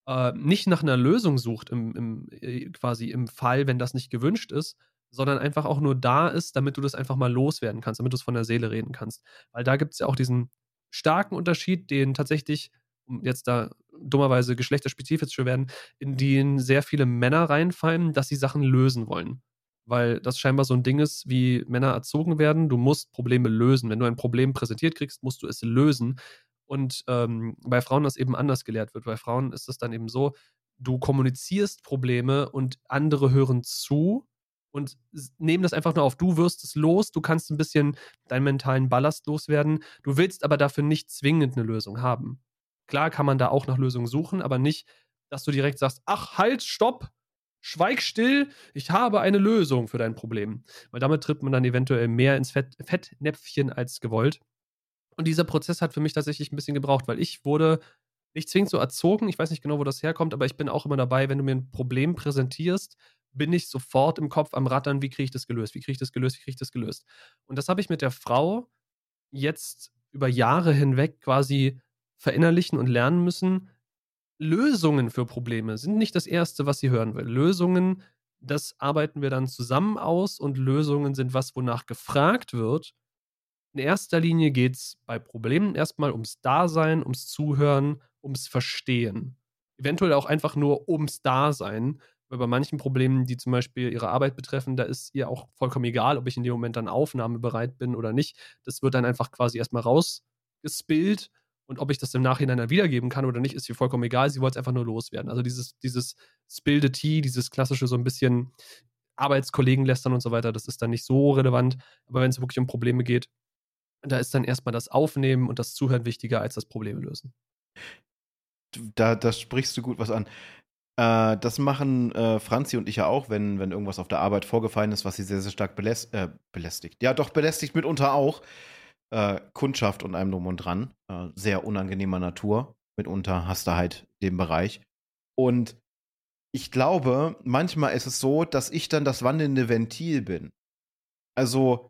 Äh, nicht nach einer Lösung sucht, im, im, äh, quasi im Fall, wenn das nicht gewünscht ist, sondern einfach auch nur da ist, damit du das einfach mal loswerden kannst, damit du es von der Seele reden kannst. Weil da gibt es ja auch diesen starken Unterschied, den tatsächlich, um jetzt da dummerweise geschlechterspezifisch zu werden, in den sehr viele Männer reinfallen, dass sie Sachen lösen wollen. Weil das scheinbar so ein Ding ist, wie Männer erzogen werden. Du musst Probleme lösen. Wenn du ein Problem präsentiert kriegst, musst du es lösen. Und ähm, bei Frauen das eben anders gelehrt wird. Bei Frauen ist es dann eben so, du kommunizierst Probleme und andere hören zu und nehmen das einfach nur auf. Du wirst es los, du kannst ein bisschen deinen mentalen Ballast loswerden. Du willst aber dafür nicht zwingend eine Lösung haben. Klar kann man da auch nach Lösungen suchen, aber nicht, dass du direkt sagst, ach, halt, stopp, schweig still, ich habe eine Lösung für dein Problem. Weil damit tritt man dann eventuell mehr ins Fett, Fettnäpfchen als gewollt. Und dieser Prozess hat für mich tatsächlich ein bisschen gebraucht, weil ich wurde nicht zwingend so erzogen, ich weiß nicht genau, wo das herkommt, aber ich bin auch immer dabei, wenn du mir ein Problem präsentierst, bin ich sofort im Kopf am Rattern, wie kriege ich das gelöst, wie kriege ich das gelöst, wie kriege ich das gelöst. Und das habe ich mit der Frau jetzt über Jahre hinweg quasi verinnerlichen und lernen müssen. Lösungen für Probleme sind nicht das Erste, was sie hören will. Lösungen, das arbeiten wir dann zusammen aus und Lösungen sind was, wonach gefragt wird. In erster Linie geht es bei Problemen erstmal ums Dasein, ums Zuhören, ums Verstehen. Eventuell auch einfach nur ums Dasein weil bei manchen Problemen, die zum Beispiel ihre Arbeit betreffen, da ist ihr auch vollkommen egal, ob ich in dem Moment dann aufnahmebereit bin oder nicht. Das wird dann einfach quasi erstmal rausgespillt. Und ob ich das im Nachhinein dann wiedergeben kann oder nicht, ist ihr vollkommen egal. Sie wollte es einfach nur loswerden. Also dieses, dieses Spill the Tea, dieses klassische so ein bisschen Arbeitskollegen lästern und so weiter, das ist dann nicht so relevant. Aber wenn es wirklich um Probleme geht, da ist dann erstmal das Aufnehmen und das Zuhören wichtiger als das Probleme lösen. Da, da sprichst du gut was an. Äh, das machen äh, Franzi und ich ja auch, wenn, wenn irgendwas auf der Arbeit vorgefallen ist, was sie sehr, sehr stark beläst äh, belästigt. Ja, doch, belästigt mitunter auch. Äh, Kundschaft und einem drum und dran. Äh, sehr unangenehmer Natur. Mitunter hast du halt den Bereich. Und ich glaube, manchmal ist es so, dass ich dann das wandelnde Ventil bin. Also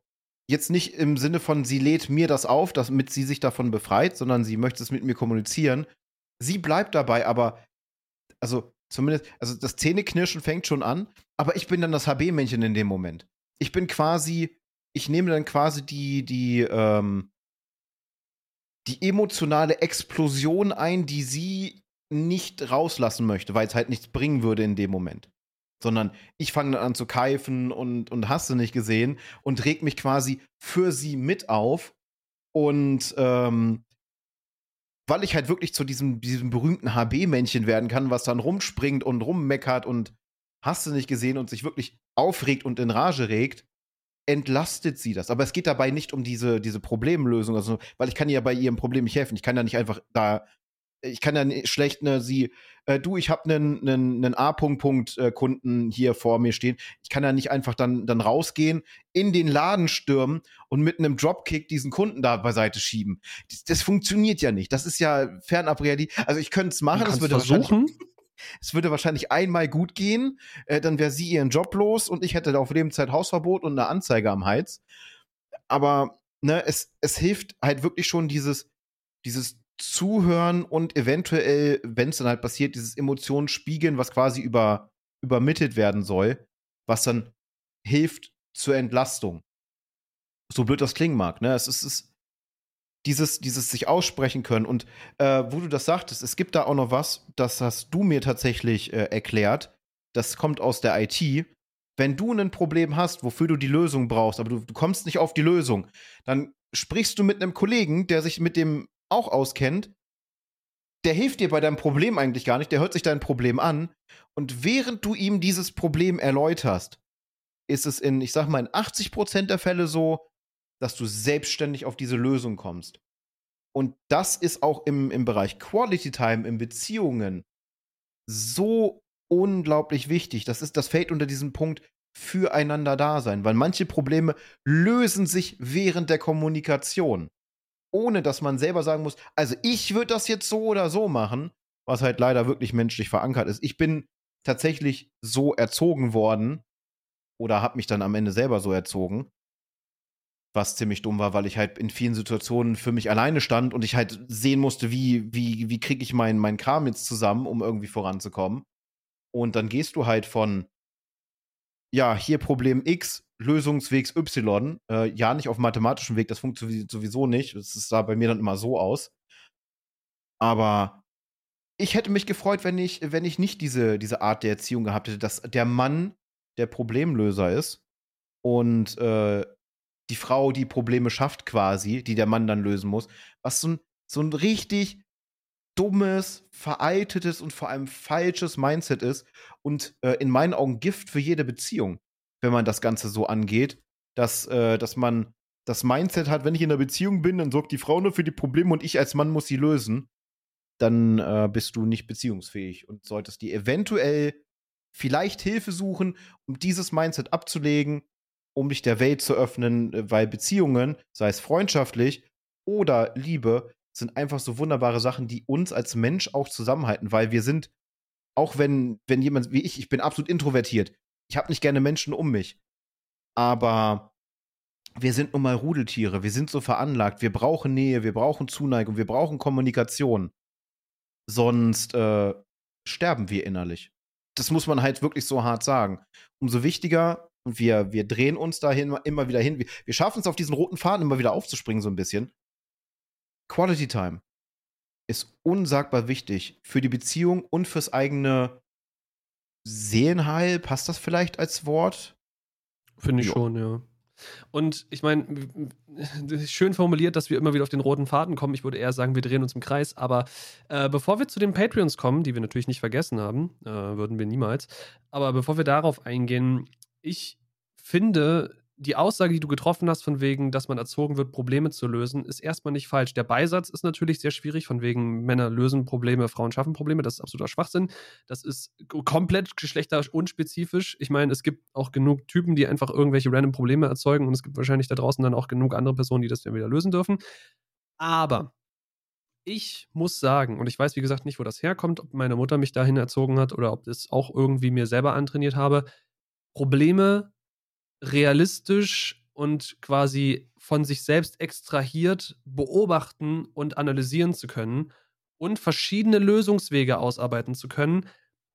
jetzt nicht im Sinne von, sie lädt mir das auf, damit sie sich davon befreit, sondern sie möchte es mit mir kommunizieren. Sie bleibt dabei, aber also Zumindest, also das Zähneknirschen fängt schon an, aber ich bin dann das HB-Männchen in dem Moment. Ich bin quasi, ich nehme dann quasi die, die, ähm, die emotionale Explosion ein, die sie nicht rauslassen möchte, weil es halt nichts bringen würde in dem Moment. Sondern ich fange dann an zu keifen und, und hast du nicht gesehen und reg mich quasi für sie mit auf. Und ähm, weil ich halt wirklich zu diesem, diesem berühmten HB-Männchen werden kann, was dann rumspringt und rummeckert und hast du nicht gesehen und sich wirklich aufregt und in Rage regt, entlastet sie das. Aber es geht dabei nicht um diese, diese Problemlösung, also, weil ich kann ja bei ihrem Problem nicht helfen. Ich kann ja nicht einfach da ich kann ja schlecht ne, sie, äh, du, ich habe einen, einen, einen A-Punkt-Punkt-Kunden hier vor mir stehen. Ich kann ja nicht einfach dann, dann rausgehen, in den Laden stürmen und mit einem Dropkick diesen Kunden da beiseite schieben. Das, das funktioniert ja nicht. Das ist ja fernab Realität. Also ich könnte es machen, es würde versuchen. Es würde wahrscheinlich einmal gut gehen, äh, dann wäre sie ihren Job los und ich hätte auf Lebenszeit Hausverbot und eine Anzeige am Hals. Aber ne, es, es hilft halt wirklich schon dieses, dieses zuhören und eventuell, wenn es dann halt passiert, dieses Emotionen spiegeln, was quasi über, übermittelt werden soll, was dann hilft zur Entlastung. So blöd das klingen mag, ne? Es ist, es ist dieses, dieses sich aussprechen können. Und äh, wo du das sagtest, es gibt da auch noch was, das hast du mir tatsächlich äh, erklärt. Das kommt aus der IT. Wenn du ein Problem hast, wofür du die Lösung brauchst, aber du, du kommst nicht auf die Lösung, dann sprichst du mit einem Kollegen, der sich mit dem auch auskennt, der hilft dir bei deinem Problem eigentlich gar nicht, der hört sich dein Problem an und während du ihm dieses Problem erläuterst, ist es in, ich sag mal, in 80% der Fälle so, dass du selbstständig auf diese Lösung kommst. Und das ist auch im, im Bereich Quality Time, in Beziehungen so unglaublich wichtig. Das ist, das fällt unter diesen Punkt füreinander da sein, weil manche Probleme lösen sich während der Kommunikation ohne dass man selber sagen muss, also ich würde das jetzt so oder so machen, was halt leider wirklich menschlich verankert ist. Ich bin tatsächlich so erzogen worden oder habe mich dann am Ende selber so erzogen, was ziemlich dumm war, weil ich halt in vielen Situationen für mich alleine stand und ich halt sehen musste, wie, wie, wie kriege ich meinen mein Kram jetzt zusammen, um irgendwie voranzukommen. Und dann gehst du halt von, ja, hier Problem X, Lösungswegs Y, äh, ja, nicht auf mathematischen Weg, das funktioniert sowieso nicht. Das sah bei mir dann immer so aus. Aber ich hätte mich gefreut, wenn ich, wenn ich nicht diese, diese Art der Erziehung gehabt hätte, dass der Mann der Problemlöser ist und äh, die Frau die Probleme schafft quasi, die der Mann dann lösen muss. Was so ein, so ein richtig dummes, veraltetes und vor allem falsches Mindset ist und äh, in meinen Augen Gift für jede Beziehung, wenn man das Ganze so angeht, dass, äh, dass man das Mindset hat, wenn ich in einer Beziehung bin, dann sorgt die Frau nur für die Probleme und ich als Mann muss sie lösen, dann äh, bist du nicht beziehungsfähig und solltest dir eventuell vielleicht Hilfe suchen, um dieses Mindset abzulegen um dich der Welt zu öffnen, äh, weil Beziehungen, sei es freundschaftlich oder Liebe, sind einfach so wunderbare Sachen, die uns als Mensch auch zusammenhalten, weil wir sind, auch wenn, wenn jemand wie ich, ich bin absolut introvertiert, ich habe nicht gerne Menschen um mich, aber wir sind nun mal Rudeltiere, wir sind so veranlagt, wir brauchen Nähe, wir brauchen Zuneigung, wir brauchen Kommunikation. Sonst äh, sterben wir innerlich. Das muss man halt wirklich so hart sagen. Umso wichtiger und wir, wir drehen uns dahin immer wieder hin. Wir, wir schaffen es auf diesen roten Faden immer wieder aufzuspringen, so ein bisschen. Quality Time ist unsagbar wichtig für die Beziehung und fürs eigene Seelenheil. Passt das vielleicht als Wort? Finde ich jo. schon, ja. Und ich meine, schön formuliert, dass wir immer wieder auf den roten Faden kommen. Ich würde eher sagen, wir drehen uns im Kreis. Aber äh, bevor wir zu den Patreons kommen, die wir natürlich nicht vergessen haben, äh, würden wir niemals. Aber bevor wir darauf eingehen, ich finde, die Aussage, die du getroffen hast, von wegen, dass man erzogen wird, Probleme zu lösen, ist erstmal nicht falsch. Der Beisatz ist natürlich sehr schwierig, von wegen Männer lösen Probleme, Frauen schaffen Probleme. Das ist absoluter Schwachsinn. Das ist komplett geschlechterunspezifisch. Ich meine, es gibt auch genug Typen, die einfach irgendwelche random Probleme erzeugen und es gibt wahrscheinlich da draußen dann auch genug andere Personen, die das dann wieder lösen dürfen. Aber ich muss sagen, und ich weiß wie gesagt nicht, wo das herkommt, ob meine Mutter mich dahin erzogen hat oder ob das auch irgendwie mir selber antrainiert habe, Probleme realistisch und quasi von sich selbst extrahiert beobachten und analysieren zu können und verschiedene Lösungswege ausarbeiten zu können,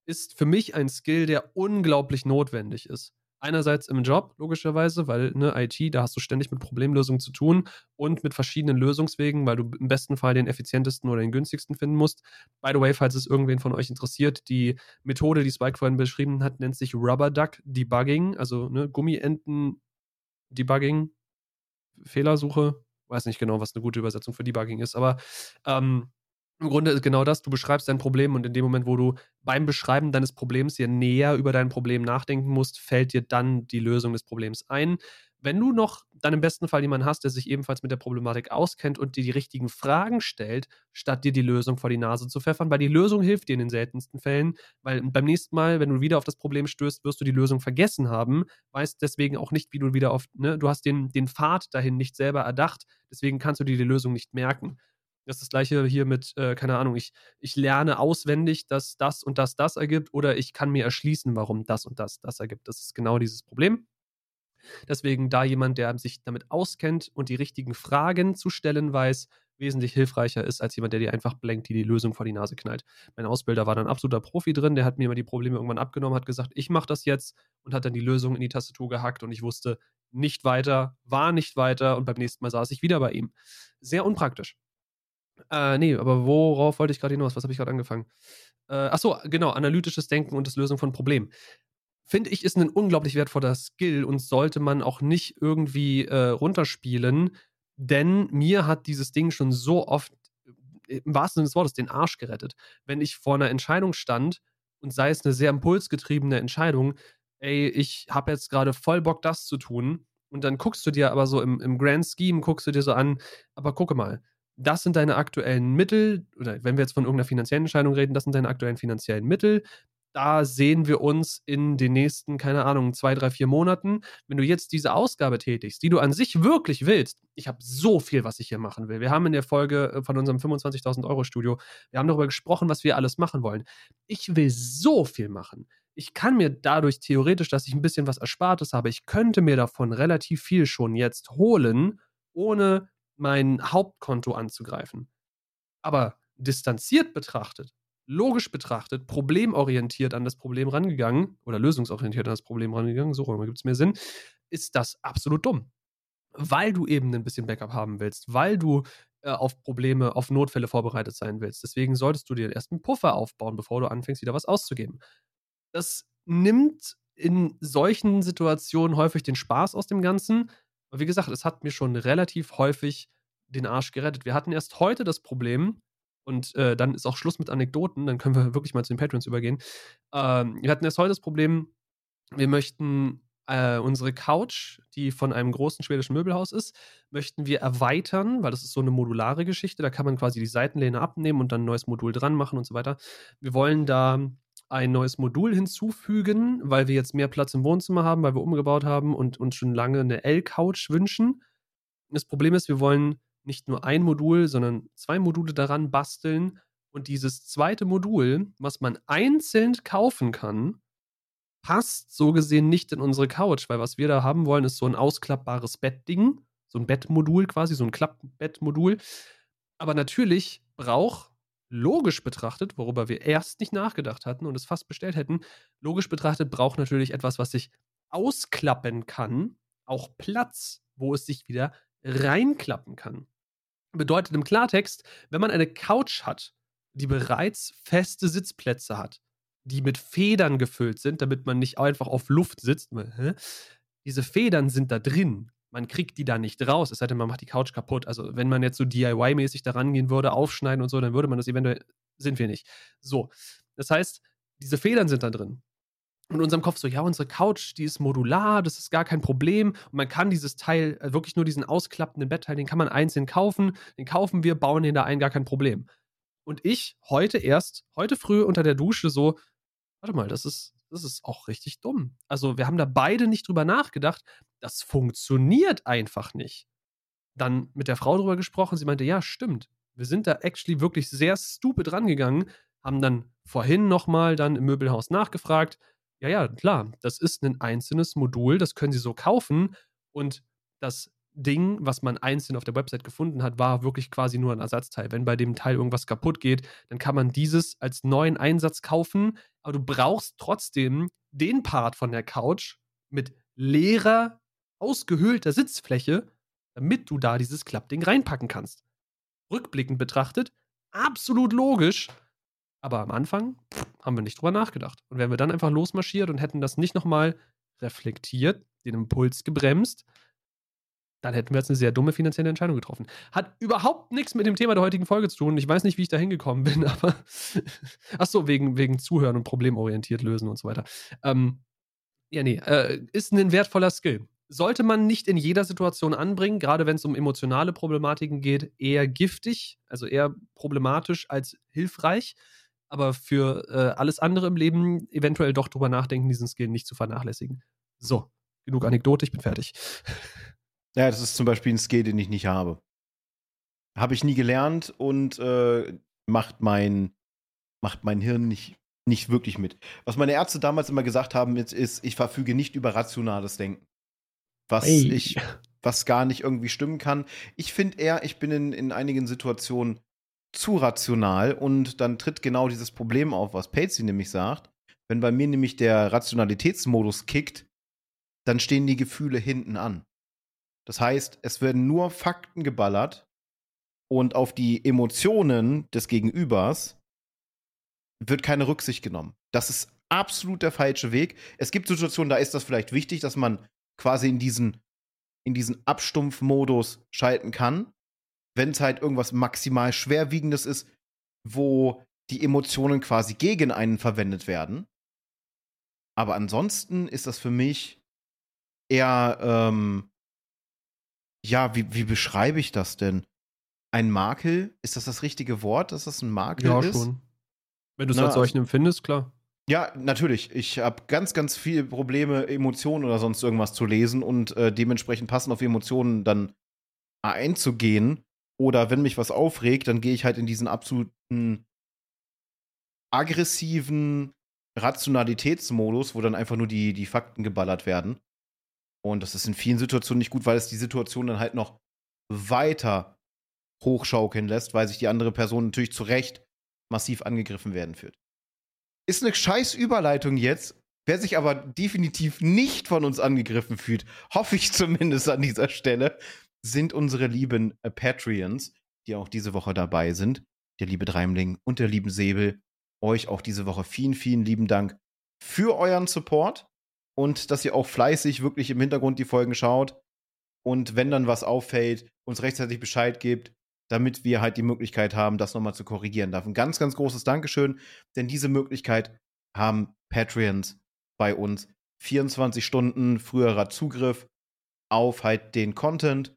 ist für mich ein Skill, der unglaublich notwendig ist. Einerseits im Job, logischerweise, weil ne, IT, da hast du ständig mit Problemlösungen zu tun und mit verschiedenen Lösungswegen, weil du im besten Fall den effizientesten oder den günstigsten finden musst. By the way, falls es irgendwen von euch interessiert, die Methode, die Spike vorhin beschrieben hat, nennt sich Rubber Duck Debugging, also ne, Gummienten Debugging, Fehlersuche. Weiß nicht genau, was eine gute Übersetzung für Debugging ist, aber ähm, im Grunde ist genau das, du beschreibst dein Problem und in dem Moment, wo du beim Beschreiben deines Problems dir näher über dein Problem nachdenken musst, fällt dir dann die Lösung des Problems ein. Wenn du noch dann im besten Fall jemanden hast, der sich ebenfalls mit der Problematik auskennt und dir die richtigen Fragen stellt, statt dir die Lösung vor die Nase zu pfeffern, weil die Lösung hilft dir in den seltensten Fällen, weil beim nächsten Mal, wenn du wieder auf das Problem stößt, wirst du die Lösung vergessen haben, weißt deswegen auch nicht, wie du wieder auf, ne, du hast den, den Pfad dahin nicht selber erdacht, deswegen kannst du dir die Lösung nicht merken. Das ist das gleiche hier mit, äh, keine Ahnung, ich, ich lerne auswendig, dass das und das das ergibt oder ich kann mir erschließen, warum das und das das ergibt. Das ist genau dieses Problem. Deswegen da jemand, der sich damit auskennt und die richtigen Fragen zu stellen weiß, wesentlich hilfreicher ist als jemand, der dir einfach blenkt, die die Lösung vor die Nase knallt. Mein Ausbilder war dann absoluter Profi drin, der hat mir immer die Probleme irgendwann abgenommen, hat gesagt, ich mache das jetzt und hat dann die Lösung in die Tastatur gehackt und ich wusste nicht weiter, war nicht weiter und beim nächsten Mal saß ich wieder bei ihm. Sehr unpraktisch. Äh, nee, aber worauf wollte ich gerade hinaus? Was habe ich gerade angefangen? Äh, achso, genau, analytisches Denken und das Lösen von Problemen. Finde ich, ist ein unglaublich wertvoller Skill und sollte man auch nicht irgendwie äh, runterspielen, denn mir hat dieses Ding schon so oft, äh, im wahrsten Sinne des Wortes, den Arsch gerettet. Wenn ich vor einer Entscheidung stand und sei es eine sehr impulsgetriebene Entscheidung, ey, ich habe jetzt gerade voll Bock, das zu tun. Und dann guckst du dir aber so im, im Grand Scheme, guckst du dir so an, aber gucke mal, das sind deine aktuellen Mittel, oder wenn wir jetzt von irgendeiner finanziellen Entscheidung reden, das sind deine aktuellen finanziellen Mittel. Da sehen wir uns in den nächsten, keine Ahnung, zwei, drei, vier Monaten. Wenn du jetzt diese Ausgabe tätigst, die du an sich wirklich willst, ich habe so viel, was ich hier machen will. Wir haben in der Folge äh, von unserem 25.000 Euro Studio, wir haben darüber gesprochen, was wir alles machen wollen. Ich will so viel machen ich kann mir dadurch theoretisch, dass ich ein bisschen was Erspartes habe, ich könnte mir davon relativ viel schon jetzt holen, ohne mein Hauptkonto anzugreifen. Aber distanziert betrachtet, logisch betrachtet, problemorientiert an das Problem rangegangen oder lösungsorientiert an das Problem rangegangen, so gibt es mehr Sinn, ist das absolut dumm. Weil du eben ein bisschen Backup haben willst, weil du äh, auf Probleme, auf Notfälle vorbereitet sein willst. Deswegen solltest du dir erst einen Puffer aufbauen, bevor du anfängst, wieder was auszugeben. Das nimmt in solchen Situationen häufig den Spaß aus dem Ganzen. Aber wie gesagt, es hat mir schon relativ häufig den Arsch gerettet. Wir hatten erst heute das Problem, und äh, dann ist auch Schluss mit Anekdoten, dann können wir wirklich mal zu den Patrons übergehen. Ähm, wir hatten erst heute das Problem, wir möchten äh, unsere Couch, die von einem großen schwedischen Möbelhaus ist, möchten wir erweitern, weil das ist so eine modulare Geschichte. Da kann man quasi die Seitenlehne abnehmen und dann ein neues Modul dran machen und so weiter. Wir wollen da ein neues Modul hinzufügen, weil wir jetzt mehr Platz im Wohnzimmer haben, weil wir umgebaut haben und uns schon lange eine L-Couch wünschen. Das Problem ist, wir wollen nicht nur ein Modul, sondern zwei Module daran basteln. Und dieses zweite Modul, was man einzeln kaufen kann, passt so gesehen nicht in unsere Couch, weil was wir da haben wollen, ist so ein ausklappbares Bettding, so ein Bettmodul quasi, so ein Klappbettmodul. Aber natürlich braucht, logisch betrachtet, worüber wir erst nicht nachgedacht hatten und es fast bestellt hätten, logisch betrachtet braucht natürlich etwas, was sich ausklappen kann, auch Platz, wo es sich wieder reinklappen kann. Bedeutet im Klartext, wenn man eine Couch hat, die bereits feste Sitzplätze hat, die mit Federn gefüllt sind, damit man nicht einfach auf Luft sitzt. Diese Federn sind da drin. Man kriegt die da nicht raus, es sei denn, man macht die Couch kaputt. Also, wenn man jetzt so DIY-mäßig da rangehen würde, aufschneiden und so, dann würde man das eventuell. Sind wir nicht. So. Das heißt, diese Federn sind da drin. Und in unserem Kopf so, ja, unsere Couch, die ist modular, das ist gar kein Problem. Und man kann dieses Teil, äh, wirklich nur diesen ausklappenden Bettteil, den kann man einzeln kaufen. Den kaufen wir, bauen den da ein, gar kein Problem. Und ich heute erst, heute früh unter der Dusche so, warte mal, das ist, das ist auch richtig dumm. Also wir haben da beide nicht drüber nachgedacht. Das funktioniert einfach nicht. Dann mit der Frau drüber gesprochen. Sie meinte, ja, stimmt. Wir sind da actually wirklich sehr stupid rangegangen. Haben dann vorhin nochmal dann im Möbelhaus nachgefragt. Ja, ja, klar. Das ist ein einzelnes Modul. Das können Sie so kaufen. Und das Ding, was man einzeln auf der Website gefunden hat, war wirklich quasi nur ein Ersatzteil. Wenn bei dem Teil irgendwas kaputt geht, dann kann man dieses als neuen Einsatz kaufen, aber du brauchst trotzdem den Part von der Couch mit leerer, ausgehöhlter Sitzfläche, damit du da dieses Klappding reinpacken kannst. Rückblickend betrachtet, absolut logisch, aber am Anfang haben wir nicht drüber nachgedacht. Und wären wir dann einfach losmarschiert und hätten das nicht nochmal reflektiert, den Impuls gebremst, dann hätten wir jetzt eine sehr dumme finanzielle Entscheidung getroffen. Hat überhaupt nichts mit dem Thema der heutigen Folge zu tun. Ich weiß nicht, wie ich da hingekommen bin, aber. Ach so, wegen, wegen Zuhören und problemorientiert lösen und so weiter. Ähm, ja, nee, äh, ist ein wertvoller Skill. Sollte man nicht in jeder Situation anbringen, gerade wenn es um emotionale Problematiken geht, eher giftig, also eher problematisch als hilfreich. Aber für äh, alles andere im Leben eventuell doch drüber nachdenken, diesen Skill nicht zu vernachlässigen. So, genug Anekdote, ich bin fertig. Ja, das ist zum Beispiel ein Skill, den ich nicht habe. Habe ich nie gelernt und äh, macht, mein, macht mein Hirn nicht, nicht wirklich mit. Was meine Ärzte damals immer gesagt haben, ist, ist ich verfüge nicht über rationales Denken. Was hey. ich, was gar nicht irgendwie stimmen kann. Ich finde eher, ich bin in, in einigen Situationen zu rational und dann tritt genau dieses Problem auf, was Patsy nämlich sagt. Wenn bei mir nämlich der Rationalitätsmodus kickt, dann stehen die Gefühle hinten an. Das heißt, es werden nur Fakten geballert und auf die Emotionen des Gegenübers wird keine Rücksicht genommen. Das ist absolut der falsche Weg. Es gibt Situationen, da ist das vielleicht wichtig, dass man quasi in diesen, in diesen Abstumpfmodus schalten kann, wenn es halt irgendwas maximal Schwerwiegendes ist, wo die Emotionen quasi gegen einen verwendet werden. Aber ansonsten ist das für mich eher ähm, ja, wie, wie beschreibe ich das denn? Ein Makel? Ist das das richtige Wort, dass das ein Makel ja, ist? Ja, schon. Wenn du es als solchen empfindest, klar. Ja, natürlich. Ich habe ganz, ganz viele Probleme, Emotionen oder sonst irgendwas zu lesen und äh, dementsprechend passend auf Emotionen dann einzugehen. Oder wenn mich was aufregt, dann gehe ich halt in diesen absoluten aggressiven, Rationalitätsmodus, wo dann einfach nur die, die Fakten geballert werden. Und das ist in vielen Situationen nicht gut, weil es die Situation dann halt noch weiter hochschaukeln lässt, weil sich die andere Person natürlich zu Recht massiv angegriffen werden fühlt. Ist eine scheiß Überleitung jetzt. Wer sich aber definitiv nicht von uns angegriffen fühlt, hoffe ich zumindest an dieser Stelle, sind unsere lieben äh, Patreons, die auch diese Woche dabei sind. Der liebe Dreimling und der lieben Säbel. Euch auch diese Woche vielen, vielen lieben Dank für euren Support und dass ihr auch fleißig wirklich im Hintergrund die Folgen schaut und wenn dann was auffällt, uns rechtzeitig Bescheid gibt, damit wir halt die Möglichkeit haben, das nochmal zu korrigieren. Dafür ein ganz, ganz großes Dankeschön, denn diese Möglichkeit haben Patreons bei uns. 24 Stunden früherer Zugriff auf halt den Content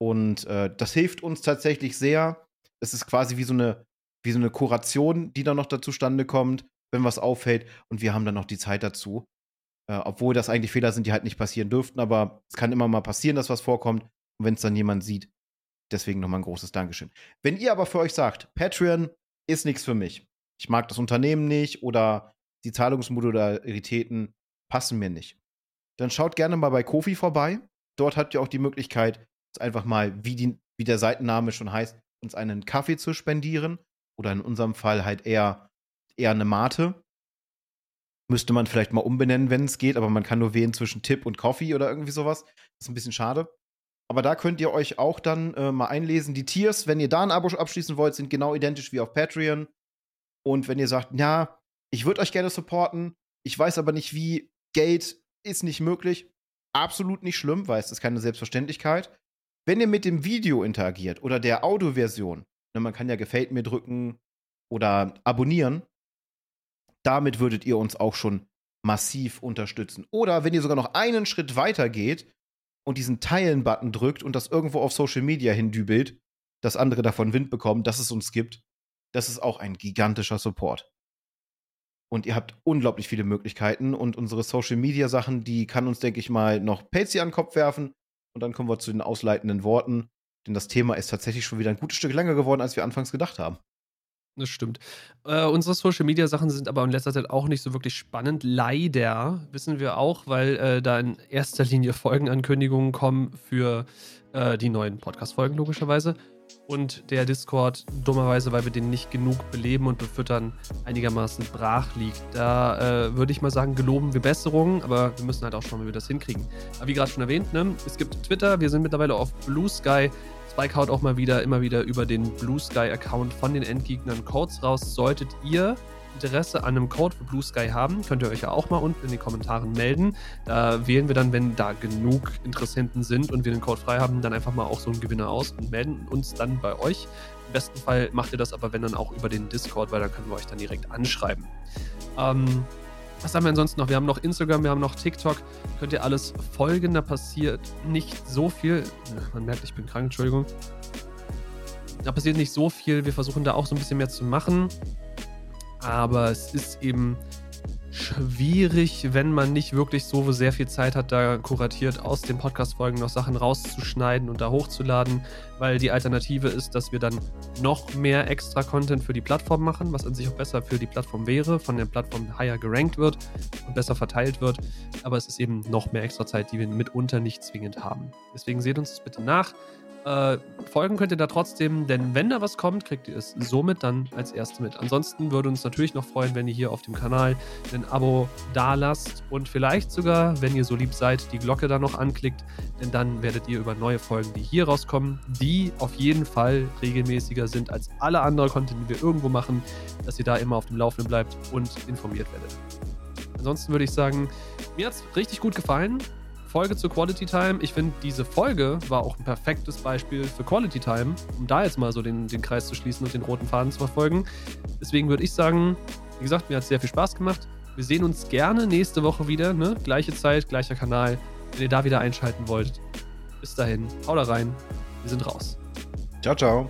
und äh, das hilft uns tatsächlich sehr. Es ist quasi wie so eine, wie so eine Kuration, die dann noch dazu stande kommt, wenn was auffällt und wir haben dann noch die Zeit dazu. Äh, obwohl das eigentlich Fehler sind, die halt nicht passieren dürften, aber es kann immer mal passieren, dass was vorkommt. Und wenn es dann jemand sieht, Deswegen nochmal ein großes Dankeschön. Wenn ihr aber für euch sagt, Patreon ist nichts für mich, ich mag das Unternehmen nicht oder die Zahlungsmodularitäten passen mir nicht, dann schaut gerne mal bei Kofi vorbei. Dort habt ihr auch die Möglichkeit, einfach mal, wie, die, wie der Seitenname schon heißt, uns einen Kaffee zu spendieren. Oder in unserem Fall halt eher, eher eine Mate. Müsste man vielleicht mal umbenennen, wenn es geht, aber man kann nur wählen zwischen Tipp und Coffee oder irgendwie sowas. Das ist ein bisschen schade. Aber da könnt ihr euch auch dann äh, mal einlesen. Die Tiers, wenn ihr da ein Abo abschließen wollt, sind genau identisch wie auf Patreon. Und wenn ihr sagt, ja, ich würde euch gerne supporten, ich weiß aber nicht wie, Geld ist nicht möglich, absolut nicht schlimm, weil es ist keine Selbstverständlichkeit. Wenn ihr mit dem Video interagiert oder der Audioversion, ne, man kann ja gefällt mir drücken oder abonnieren, damit würdet ihr uns auch schon massiv unterstützen. Oder wenn ihr sogar noch einen Schritt weiter geht und diesen Teilen-Button drückt und das irgendwo auf Social Media hindübelt, dass andere davon Wind bekommen, dass es uns gibt, das ist auch ein gigantischer Support. Und ihr habt unglaublich viele Möglichkeiten und unsere Social Media Sachen, die kann uns, denke ich mal, noch Patsy an den Kopf werfen. Und dann kommen wir zu den ausleitenden Worten. Denn das Thema ist tatsächlich schon wieder ein gutes Stück länger geworden, als wir anfangs gedacht haben. Das stimmt. Äh, unsere Social Media Sachen sind aber in letzter Zeit auch nicht so wirklich spannend. Leider wissen wir auch, weil äh, da in erster Linie Folgenankündigungen kommen für äh, die neuen Podcast-Folgen, logischerweise. Und der Discord, dummerweise, weil wir den nicht genug beleben und befüttern, einigermaßen brach liegt. Da äh, würde ich mal sagen, geloben wir Besserungen, aber wir müssen halt auch schauen, wie wir das hinkriegen. Aber wie gerade schon erwähnt, ne, es gibt Twitter, wir sind mittlerweile auf Blue Sky. Spike haut auch mal wieder, immer wieder über den Blue Sky-Account von den Endgegnern Codes raus. Solltet ihr Interesse an einem Code für Blue Sky haben, könnt ihr euch ja auch mal unten in den Kommentaren melden. Da wählen wir dann, wenn da genug Interessenten sind und wir den Code frei haben, dann einfach mal auch so einen Gewinner aus und melden uns dann bei euch. Im besten Fall macht ihr das aber, wenn dann auch über den Discord, weil dann können wir euch dann direkt anschreiben. Ähm, was haben wir ansonsten noch? Wir haben noch Instagram, wir haben noch TikTok. Könnt ihr alles folgen. Da passiert nicht so viel. Man merkt, ich bin krank, Entschuldigung. Da passiert nicht so viel. Wir versuchen da auch so ein bisschen mehr zu machen. Aber es ist eben schwierig, wenn man nicht wirklich so sehr viel Zeit hat, da kuratiert aus den Podcast-Folgen noch Sachen rauszuschneiden und da hochzuladen, weil die Alternative ist, dass wir dann noch mehr extra Content für die Plattform machen, was an sich auch besser für die Plattform wäre, von der Plattform higher gerankt wird und besser verteilt wird. Aber es ist eben noch mehr extra Zeit, die wir mitunter nicht zwingend haben. Deswegen seht uns das bitte nach. Äh, folgen könnt ihr da trotzdem, denn wenn da was kommt, kriegt ihr es somit dann als Erste mit. Ansonsten würde uns natürlich noch freuen, wenn ihr hier auf dem Kanal ein Abo da lasst und vielleicht sogar, wenn ihr so lieb seid, die Glocke da noch anklickt, denn dann werdet ihr über neue Folgen, die hier rauskommen, die auf jeden Fall regelmäßiger sind als alle anderen Content, die wir irgendwo machen, dass ihr da immer auf dem Laufenden bleibt und informiert werdet. Ansonsten würde ich sagen, mir hat es richtig gut gefallen. Folge zu Quality Time. Ich finde, diese Folge war auch ein perfektes Beispiel für Quality Time, um da jetzt mal so den, den Kreis zu schließen und den roten Faden zu verfolgen. Deswegen würde ich sagen, wie gesagt, mir hat es sehr viel Spaß gemacht. Wir sehen uns gerne nächste Woche wieder. Ne? Gleiche Zeit, gleicher Kanal. Wenn ihr da wieder einschalten wollt. Bis dahin, haut da rein. Wir sind raus. Ciao, ciao.